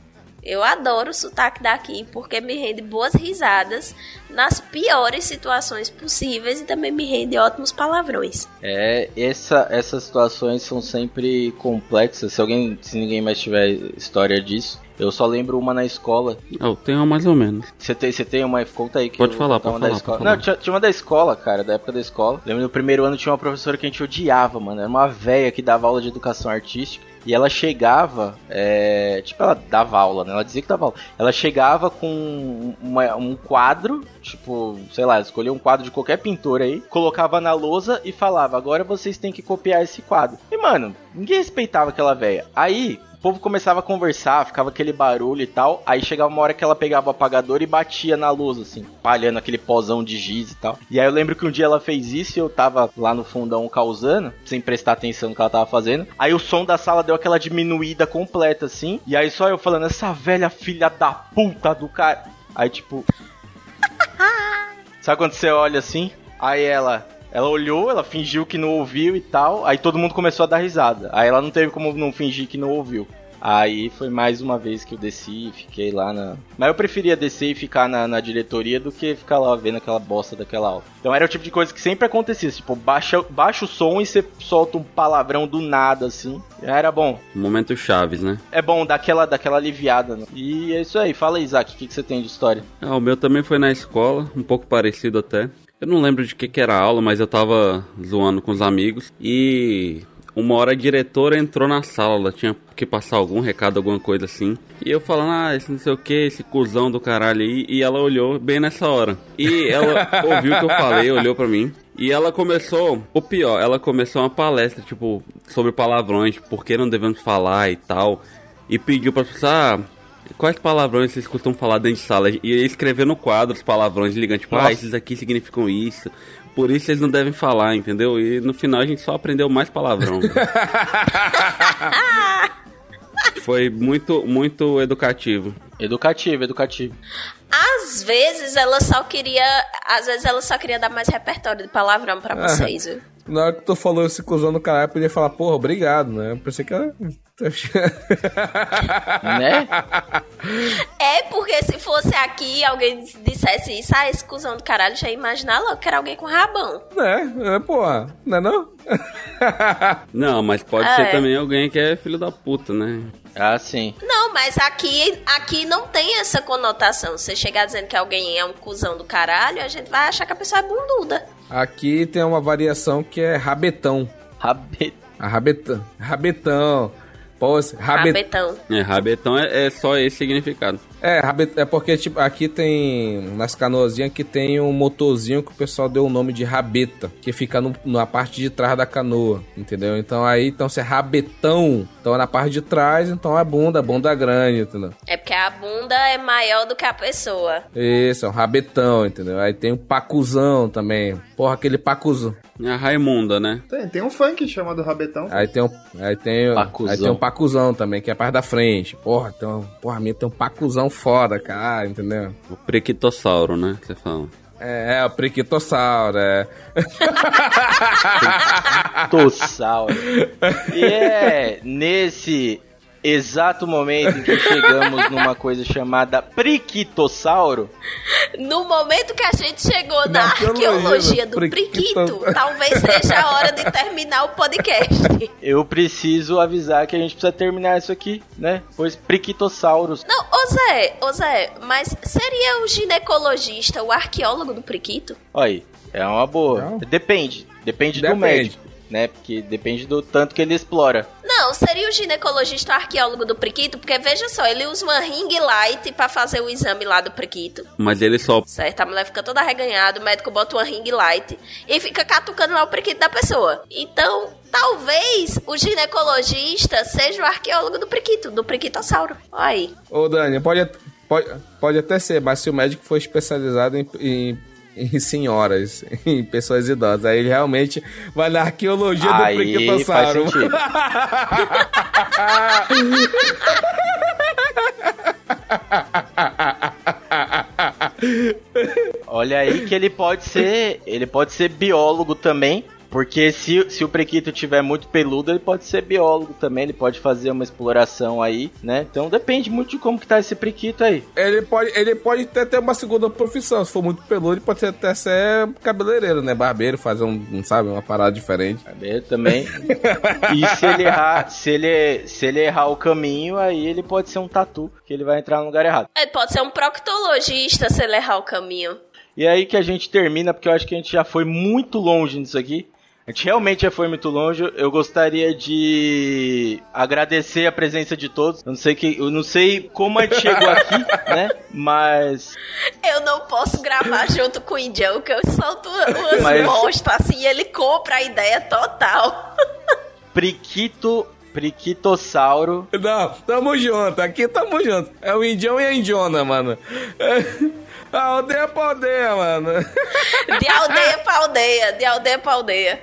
Eu adoro o sotaque daqui porque me rende boas risadas nas piores situações possíveis e também me rende ótimos palavrões. É, essa, essas situações são sempre complexas. Se alguém, se ninguém mais tiver história disso, eu só lembro uma na escola. Eu tenho uma mais ou menos. Você tem, você tem uma? Conta aí. Que Pode eu- falar, pode da falar, escola. pode falar. Não, tinha, tinha uma da escola, cara, da época da escola. Lembro no primeiro ano tinha uma professora que a gente odiava, mano. Era uma véia que dava aula de educação artística. E ela chegava, é, tipo, ela dava aula, né? Ela dizia que dava aula. Ela chegava com uma- um quadro, tipo, sei lá, escolhia um quadro de qualquer pintor aí, colocava na lousa e falava: agora vocês têm que copiar esse quadro. E, mano, ninguém respeitava aquela véia. Aí, povo começava a conversar, ficava aquele barulho e tal. Aí chegava uma hora que ela pegava o apagador e batia na lousa, assim, palhando aquele pozão de giz e tal. E aí eu lembro que um dia ela fez isso e eu tava lá no fundão causando, sem prestar atenção no que ela tava fazendo. Aí o som da sala deu aquela diminuída completa, assim. E aí só eu falando, essa velha filha da puta do cara. Aí tipo. Sabe quando você olha assim? Aí ela. Ela olhou, ela fingiu que não ouviu e tal. Aí todo mundo começou a dar risada. Aí ela não teve como não fingir que não ouviu. Aí foi mais uma vez que eu desci e fiquei lá na. Mas eu preferia descer e ficar na, na diretoria do que ficar lá vendo aquela bosta daquela aula. Então era o tipo de coisa que sempre acontecia. Tipo, baixa, baixa o som e você solta um palavrão do nada, assim. Era bom. Momento Chaves, né? É bom dar aquela, daquela aliviada. Né? E é isso aí. Fala aí, Isaac, o que, que você tem de história? Ah, o meu também foi na escola, um pouco parecido até. Eu não lembro de que, que era a aula, mas eu tava zoando com os amigos. E uma hora a diretora entrou na sala, ela tinha que passar algum recado, alguma coisa assim. E eu falando, ah, esse não sei o que, esse cuzão do caralho aí. E ela olhou bem nessa hora. E ela ouviu o que eu falei, olhou pra mim. E ela começou, o pior, ela começou uma palestra, tipo, sobre palavrões, por que não devemos falar e tal. E pediu pra pessoa, ah, quais palavrões vocês costumam falar dentro de sala? E ia escrever no quadro os palavrões, ligando, tipo, ah, Nossa. esses aqui significam isso. Por isso eles não devem falar, entendeu? E no final a gente só aprendeu mais palavrão. Foi muito, muito educativo. Educativo, educativo. Às vezes ela só queria. Às vezes ela só queria dar mais repertório de palavrão pra vocês, viu? Na hora que tu falou esse cuzão do caralho, eu podia falar, porra, obrigado, né? Eu pensei que era. Né? É porque se fosse aqui alguém dissesse isso, ah, esse cuzão do caralho, já ia imaginar logo que era alguém com rabão. né? É, porra. Não é não? Não, mas pode Ah, ser é. também alguém que é filho da puta, né? Ah, sim. Não, mas aqui, aqui não tem essa conotação. Você chegar dizendo que alguém é um cuzão do caralho, a gente vai achar que a pessoa é bunduda. Aqui tem uma variação que é rabetão. Rabet... A rabetão. Rabetão. Pô, esse- rabe- Rabetão. É, rabetão é, é só esse significado. É, rabe- é porque tipo, aqui tem. Nas canoazinhas que tem um motorzinho que o pessoal deu o nome de rabeta, que fica no- na parte de trás da canoa, entendeu? Então aí, então se é rabetão, então é na parte de trás, então é bunda, bunda grande, entendeu? É porque a bunda é maior do que a pessoa. Isso, é um rabetão, entendeu? Aí tem o pacuzão também. Porra, aquele pacuzão. É a Raimunda, né? Tem, tem um funk chamado Rabetão. Aí tem um, aí tem, Pacuzão. aí tem um pacuzão também, que é a parte da frente. Porra, tem um, porra, minha tem um pacuzão foda, cara, entendeu? O prequitossauro, né? Que você fala. É, é o prequitossauro, é. Tossauro. E é nesse exato momento em que chegamos numa coisa chamada Priquitossauro. No momento que a gente chegou na, Na arqueologia do do priquito. talvez seja a hora de terminar o podcast. Eu preciso avisar que a gente precisa terminar isso aqui, né? Pois Priquitossauros. Não, ô Zé, ô Zé, mas seria o ginecologista o arqueólogo do priquito? Olha aí, é uma boa. Não. Depende. Depende, do Depende. médico, né? Porque depende do tanto que ele explora. Não, seria o ginecologista o arqueólogo do priquito, porque veja só, ele usa uma ring light pra fazer o exame lá do priquito. Mas ele só. Certo, a mulher fica toda arreganhada, o médico bota uma ring light e fica catucando lá o priquito da pessoa. Então, talvez o ginecologista seja o arqueólogo do priquito, do priquitossauro. Olha aí. Ô, Dani, pode, pode, pode até ser, mas se o médico for especializado em, em, em senhoras, em pessoas idosas, aí ele realmente vai na arqueologia do Aí faz prequitossauro. sentido. Olha aí que ele pode ser, ele pode ser biólogo também, porque se, se o prequito tiver muito peludo, ele pode ser biólogo também, ele pode fazer uma exploração aí, né? Então depende muito de como que tá esse prequito aí. Ele pode, ele pode até ter uma segunda profissão. Se for muito peludo, ele pode ser- até ser cabeleireiro, né? Barbeiro, fazer um, sabe, uma parada diferente. Sabe? Também. E se ele errar, se ele, se ele errar o caminho, aí ele pode ser um tatu, que ele vai entrar no lugar errado. Ele pode ser um proctologista se ele errar o caminho. E é aí que a gente termina, porque eu acho que a gente já foi muito longe nisso aqui. A gente realmente já foi muito longe. Eu gostaria de agradecer a presença de todos. Eu não sei que, eu não sei como a gente chegou aqui, né? Mas Eu não posso gravar junto com o Indião, que eu solto umas Mas- assim e ele compra a ideia total. Priquito, Priquitossauro. Não, tamo junto, aqui tamo junto. É o indião e a indiona, mano. É, a aldeia pra aldeia, mano. De aldeia pra aldeia, de aldeia pra aldeia.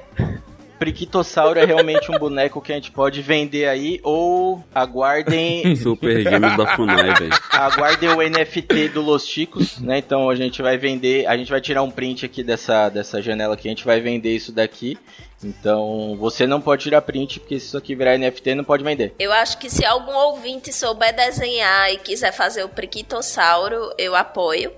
Priquitossauro é realmente um boneco que a gente pode vender aí, ou aguardem Super Gêmeos da Funai, velho. aguardem o NFT do Los Chicos, né? Então a gente vai vender, a gente vai tirar um print aqui dessa, dessa janela aqui, a gente vai vender isso daqui. Então você não pode tirar print, porque se isso aqui virar NFT não pode vender. Eu acho que se algum ouvinte souber desenhar e quiser fazer o Priquitossauro, eu apoio,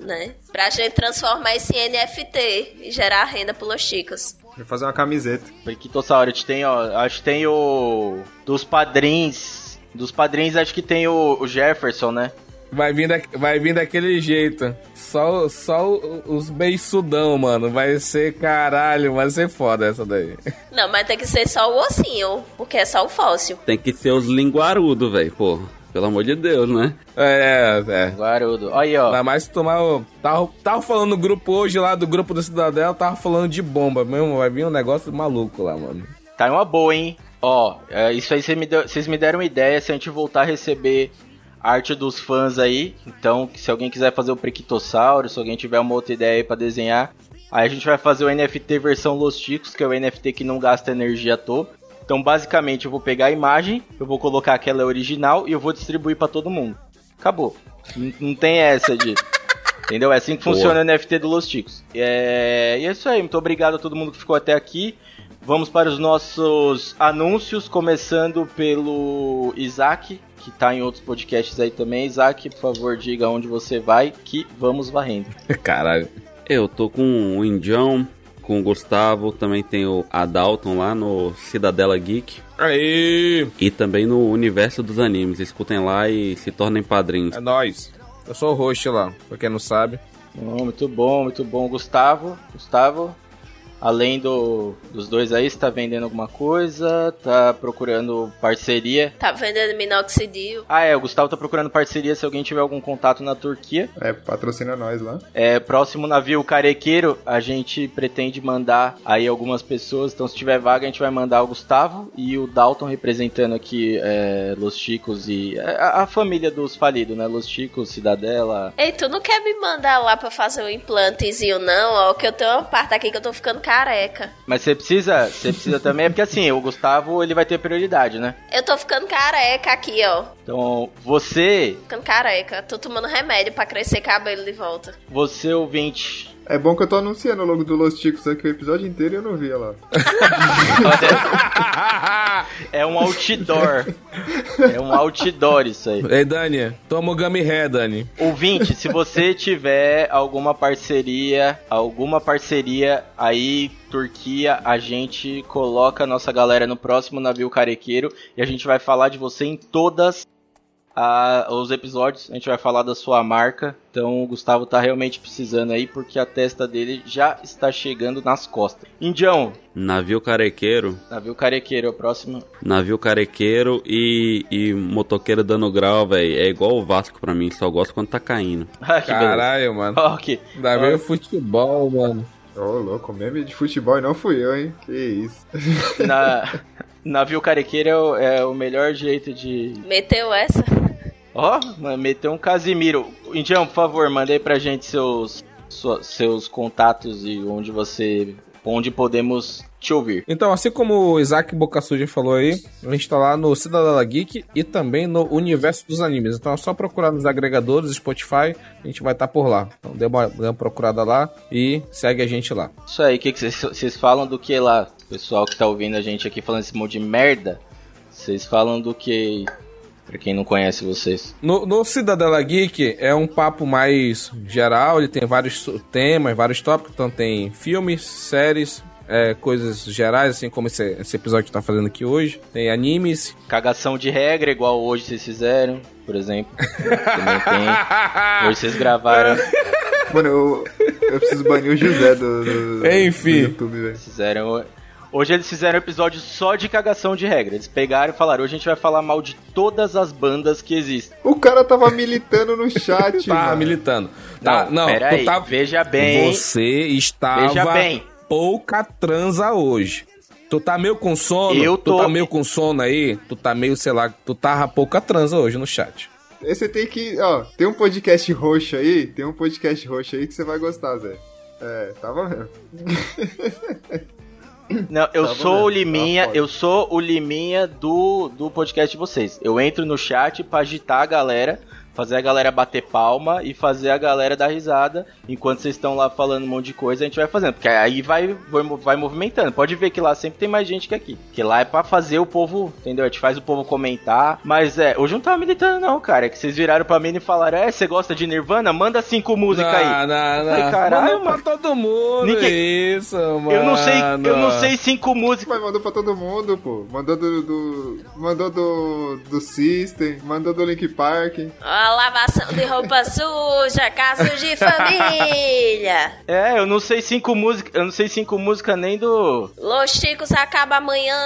né? Pra gente transformar esse NFT e gerar renda pros chicos. Vou fazer uma camiseta. Priquitossauro, a gente tem, ó, acho que tem o dos padrinhos, dos padrinhos acho que tem o, o Jefferson, né? Vai vir, da, vai vir daquele jeito. Só, só os beiçudão, mano. Vai ser caralho, vai ser foda essa daí. Não, mas tem que ser só o ossinho, porque é só o fóssil. Tem que ser os linguarudos, velho, porra. Pelo amor de Deus, né? É, é. Guarudo. Aí, ó. Ainda mais se tomar o. Tava, tava falando no grupo hoje lá do grupo do Cidadela, tava falando de bomba mesmo. Vai vir um negócio maluco lá, mano. Tá uma boa, hein? Ó, é, isso aí cê me deu- vocês me deram uma ideia se a gente voltar a receber arte dos fãs aí. Então, se alguém quiser fazer o Priquitossauro, se alguém tiver uma outra ideia aí pra desenhar, aí a gente vai fazer o NFT versão Los Chicos, que é o NFT que não gasta energia à toa. Então, basicamente, eu vou pegar a imagem, eu vou colocar aquela original e eu vou distribuir pra todo mundo. Acabou. Não, não tem essa de. Entendeu? É assim que Boa. funciona o NFT do Los Chicos. É... E é isso aí. Muito obrigado a todo mundo que ficou até aqui. Vamos para os nossos anúncios, começando pelo Isaac, que tá em outros podcasts aí também. Isaac, por favor, diga onde você vai, que vamos varrendo. Caralho. Eu tô com o Indião, com o Gustavo, também tem o Adalton lá no Cidadela Geek. Aí! E também no Universo dos Animes. Escutem lá e se tornem padrinhos. É nóis. Eu sou o host lá, pra quem não sabe. Oh, muito bom, muito bom. Gustavo, Gustavo, além do, dos dois aí, você tá vendendo alguma coisa? Tá procurando parceria? Tá vendendo minoxidil. Ah, é, o Gustavo tá procurando parceria se alguém tiver algum contato na Turquia. É, patrocina nós lá. É, próximo navio carequeiro, a gente pretende mandar aí algumas pessoas. Então, se tiver vaga, a gente vai mandar o Gustavo e o Dalton representando aqui é, Los Chicos e é, a, a família dos falidos, né? Los Chicos, Cidadela. Ei, tu não quer me mandar lá pra fazer um implantezinho, não? Ó, que eu tenho uma parte aqui que eu tô ficando careca. Mas você precisa, você precisa também, é porque assim, o Gustavo ele vai ter prioridade, né? Eu tô ficando careca aqui, ó. Então, você, Ficando careca. Tô tomando remédio pra crescer cabelo de volta. você ouvinte, É bom que eu tô anunciando o logo do Los Chicos aqui o episódio inteiro e eu não via lá. é um outdoor. É um outdoor isso aí. Ei, Dani, toma o Gummy Hair, Dani. Ouvinte, se você tiver alguma parceria, alguma parceria aí, Turquia, a gente coloca a nossa galera no próximo navio carequeiro e a gente vai falar de você em todas a- os episódios. A gente vai falar da sua marca. Então o Gustavo tá realmente precisando aí porque a testa dele já está chegando nas costas. Indião, Navio carequeiro, navio carequeiro, é o próximo. navio carequeiro e, e motoqueiro dando grau, velho. É igual o Vasco pra mim, só gosto quando tá caindo. Ah, beleza. Caralho, mano. Ó, aqui. Ainda veio futebol, mano. Ô, louco, meme de futebol e não fui eu, hein? Que isso. Na, navio carequeiro é o, é o melhor jeito de, Meteu essa? Ó, oh, meteu um Casimiro. Indião, por favor, manda aí pra gente seus, seus contatos e onde você. onde podemos te ouvir. Então, assim como o Isaac Boca Suja falou aí, a gente tá lá no Cidadela Geek e também no Universo dos Animes. Então é só procurar nos agregadores, Spotify, a gente vai estar por lá. Então dê uma, dê uma procurada lá e segue a gente lá. Isso aí, o que vocês falam do que lá? Pessoal que tá ouvindo a gente aqui falando esse monte de merda, vocês falam do que. Pra quem não conhece vocês. No, no Cidadela Geek é um papo mais geral, ele tem vários temas, vários tópicos, então tem filmes, séries, é, coisas gerais, assim como esse, esse episódio que tá fazendo aqui hoje. Tem animes. Cagação de regra, igual hoje vocês fizeram, por exemplo. Também tem. Hoje vocês gravaram. Mano, eu, eu preciso banir o José do, do, Enfim. do YouTube, velho. Fizeram. Hoje eles fizeram um episódio só de cagação de regra. Eles pegaram e falaram: hoje a gente vai falar mal de todas as bandas que existem. O cara tava militando no chat, Tá mano. militando. Tá, não, pera tu aí, tá- veja bem. Você estava Veja bem. Pouca transa hoje. Tu tá meio com sono? Eu tô- Tu tá meio com sono aí? Tu tá meio, sei lá, tu tava pouca transa hoje no chat. Aí Você tem que, ó, tem um podcast roxo aí, tem um podcast roxo aí que você vai gostar, Zé. É, tava mesmo. Não, eu Tava sou mesmo, o Liminha, eu sou o Liminha do, do podcast de vocês. Eu entro no chat pra agitar a galera, fazer a galera bater palma e fazer a galera dar risada. Enquanto vocês estão lá falando um monte de coisa, a gente vai fazendo. Porque aí vai, vai, vai movimentando. Pode ver que lá sempre tem mais gente que aqui. Que lá é pra fazer o povo, entendeu? A gente faz o povo comentar. Mas é, hoje eu não tava militando, não, cara. É que vocês viraram pra mim e falaram: É, você gosta de Nirvana? Manda cinco músicas aí. Não, não, não. Ai, caralho, Manda pra todo mundo. Ninguém- Isso, mano. Eu não sei, eu não sei cinco músicas. Mas mandou pra todo mundo, pô. Mandou do. do- mandou do. do System, mandou do Link Park. Ó, lavação de roupa suja, casos de família. É, eu não sei cinco músicas, eu não sei cinco músicas nem do. Los Chicos acaba amanhã.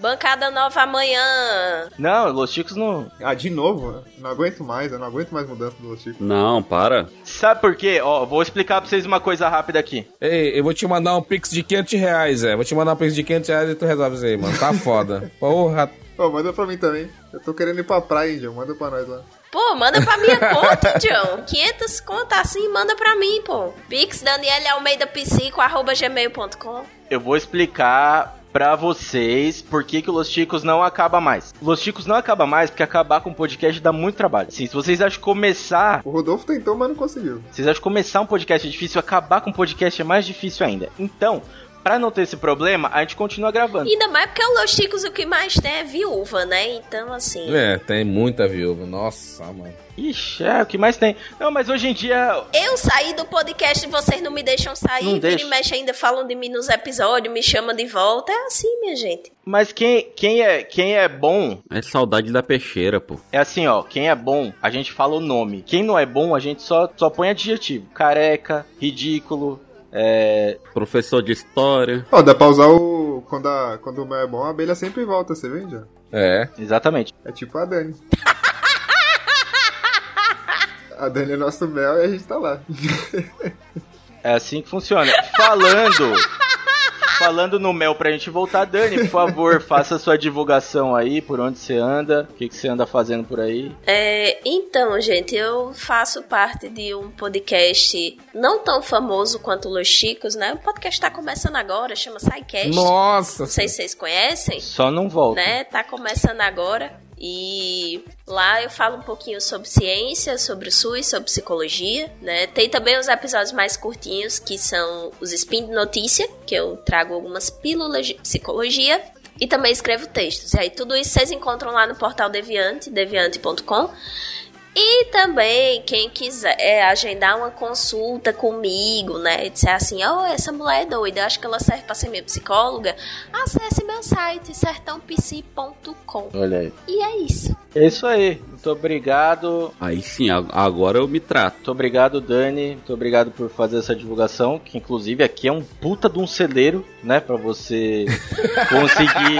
Bancada nova amanhã. Não, Los Chicos não. Ah, de novo? Não aguento mais, eu não aguento mais mudança do Chico. Não, para. Sabe por quê? Ó, vou explicar pra vocês uma coisa rápida aqui. Ei, eu vou te mandar um pix de 500 reais, é. Vou te mandar um pix de 500 reais e tu resolve isso aí, mano. Tá foda. Porra. Ô, manda pra mim também. Eu tô querendo ir pra praia, Índio. Manda pra nós lá. Pô, manda pra minha conta, John. 500 conta assim, manda pra mim, pô. Pix Daniele Almeida Psico, arroba gmail.com. Eu vou explicar pra vocês por que, que o Los Chicos não acaba mais. Los Chicos não acaba mais porque acabar com o podcast dá muito trabalho. Assim, se vocês acham que começar. O Rodolfo tentou, mas não conseguiu. Vocês acham que começar um podcast é difícil, acabar com um podcast é mais difícil ainda. Então, pra não ter esse problema, a gente continua gravando. Ainda mais porque o Los Chicos o que mais tem é viúva, né? Então, assim. É, tem muita viúva. Nossa, mano. Ixi, é o que mais tem. Não, mas hoje em dia. Eu saí do podcast e vocês não me deixam sair. Não Vira deixa. e mexe ainda falam de mim nos episódios, me chamam de volta. É assim, minha gente. Mas quem, quem, é, quem é bom É saudade da peixeira, pô. É assim, ó, quem é bom, a gente fala o nome. Quem não é bom, a gente só, só põe adjetivo. Careca, ridículo, é... Professor de história. Ó, dá pra usar o. Quando, a, quando o mel é bom, a abelha sempre volta, você vê, já? É. Exatamente. É tipo a Dani. a Dani é nosso mel e a gente tá lá. É assim que funciona. Falando... Falando no mel pra gente voltar, Dani, por favor, faça sua divulgação aí, por onde você anda, o que, que você anda fazendo por aí. É, então, gente, eu faço parte de um podcast não tão famoso quanto Los Chicos, né? O podcast tá começando agora, chama SciCast. Nossa. Não sei se vocês conhecem. Só não volta. né? Tá começando agora. E lá eu falo um pouquinho sobre ciência, sobre o SUS, sobre psicologia, né? Tem também os episódios mais curtinhos, que são os Spin de Notícia, que eu trago algumas pílulas de psicologia. E também escrevo textos. E aí tudo isso vocês encontram lá no portal Deviante, deviante.com. E também, quem quiser é, agendar uma consulta comigo, né? E disser assim, oh, essa mulher é doida, eu acho que ela serve pra ser minha psicóloga. Acesse meu site, sertãopsi.com. Olha aí. E é isso. É isso aí. Muito obrigado. Aí sim, agora eu me trato. Muito obrigado, Dani. Muito obrigado por fazer essa divulgação. Que inclusive aqui é um puta de um celeiro, né? Pra você conseguir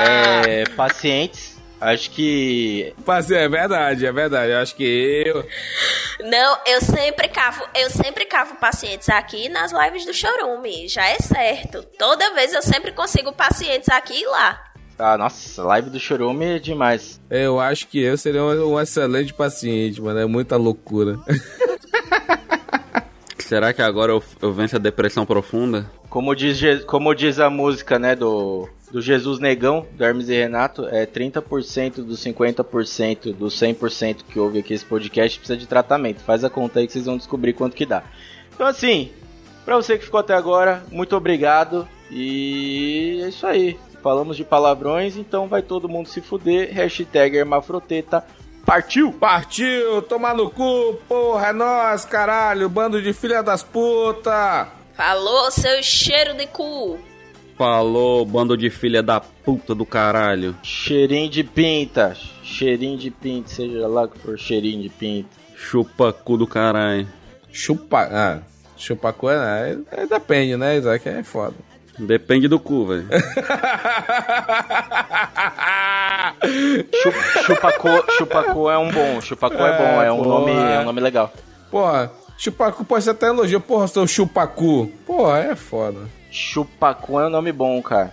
é, pacientes. Acho que Parceiro, é verdade, é verdade. Eu acho que eu. Não, eu sempre cavo, eu sempre cavo pacientes aqui nas lives do Chorume. Já é certo. Toda vez eu sempre consigo pacientes aqui e lá. Ah, nossa, live do Chorume é demais. Eu acho que eu seria um, um excelente paciente, mano. É muita loucura. Será que agora eu, eu venço a depressão profunda? Como diz, como diz a música, né, do, do Jesus Negão, do Hermes e Renato, é 30% dos 50% dos 100% que ouve aqui esse podcast precisa de tratamento. Faz a conta aí que vocês vão descobrir quanto que dá. Então assim, pra você que ficou até agora, muito obrigado e é isso aí. Falamos de palavrões, então vai todo mundo se fuder. Hashtag Hermafroteta. Partiu! Partiu, tomar no cu, porra, é nós, caralho, bando de filha das puta. Falou, seu cheiro de cu. Falou, bando de filha da puta do caralho. Cheirinho de pinta, cheirinho de pinta, seja lá que for cheirinho de pinta. Chupa cu do caralho. Chupa, ah, chupa cu, é, é, depende, né, Isaac, é foda. Depende do cu, velho. Chup- Chupacu, Chupacu é um bom, Chupacu é, bom, é um porra. nome, é um nome legal. Porra, chupacu pode ser até elogio, porra, seu chupacu. Porra, é foda. Chupacu é um nome bom, cara.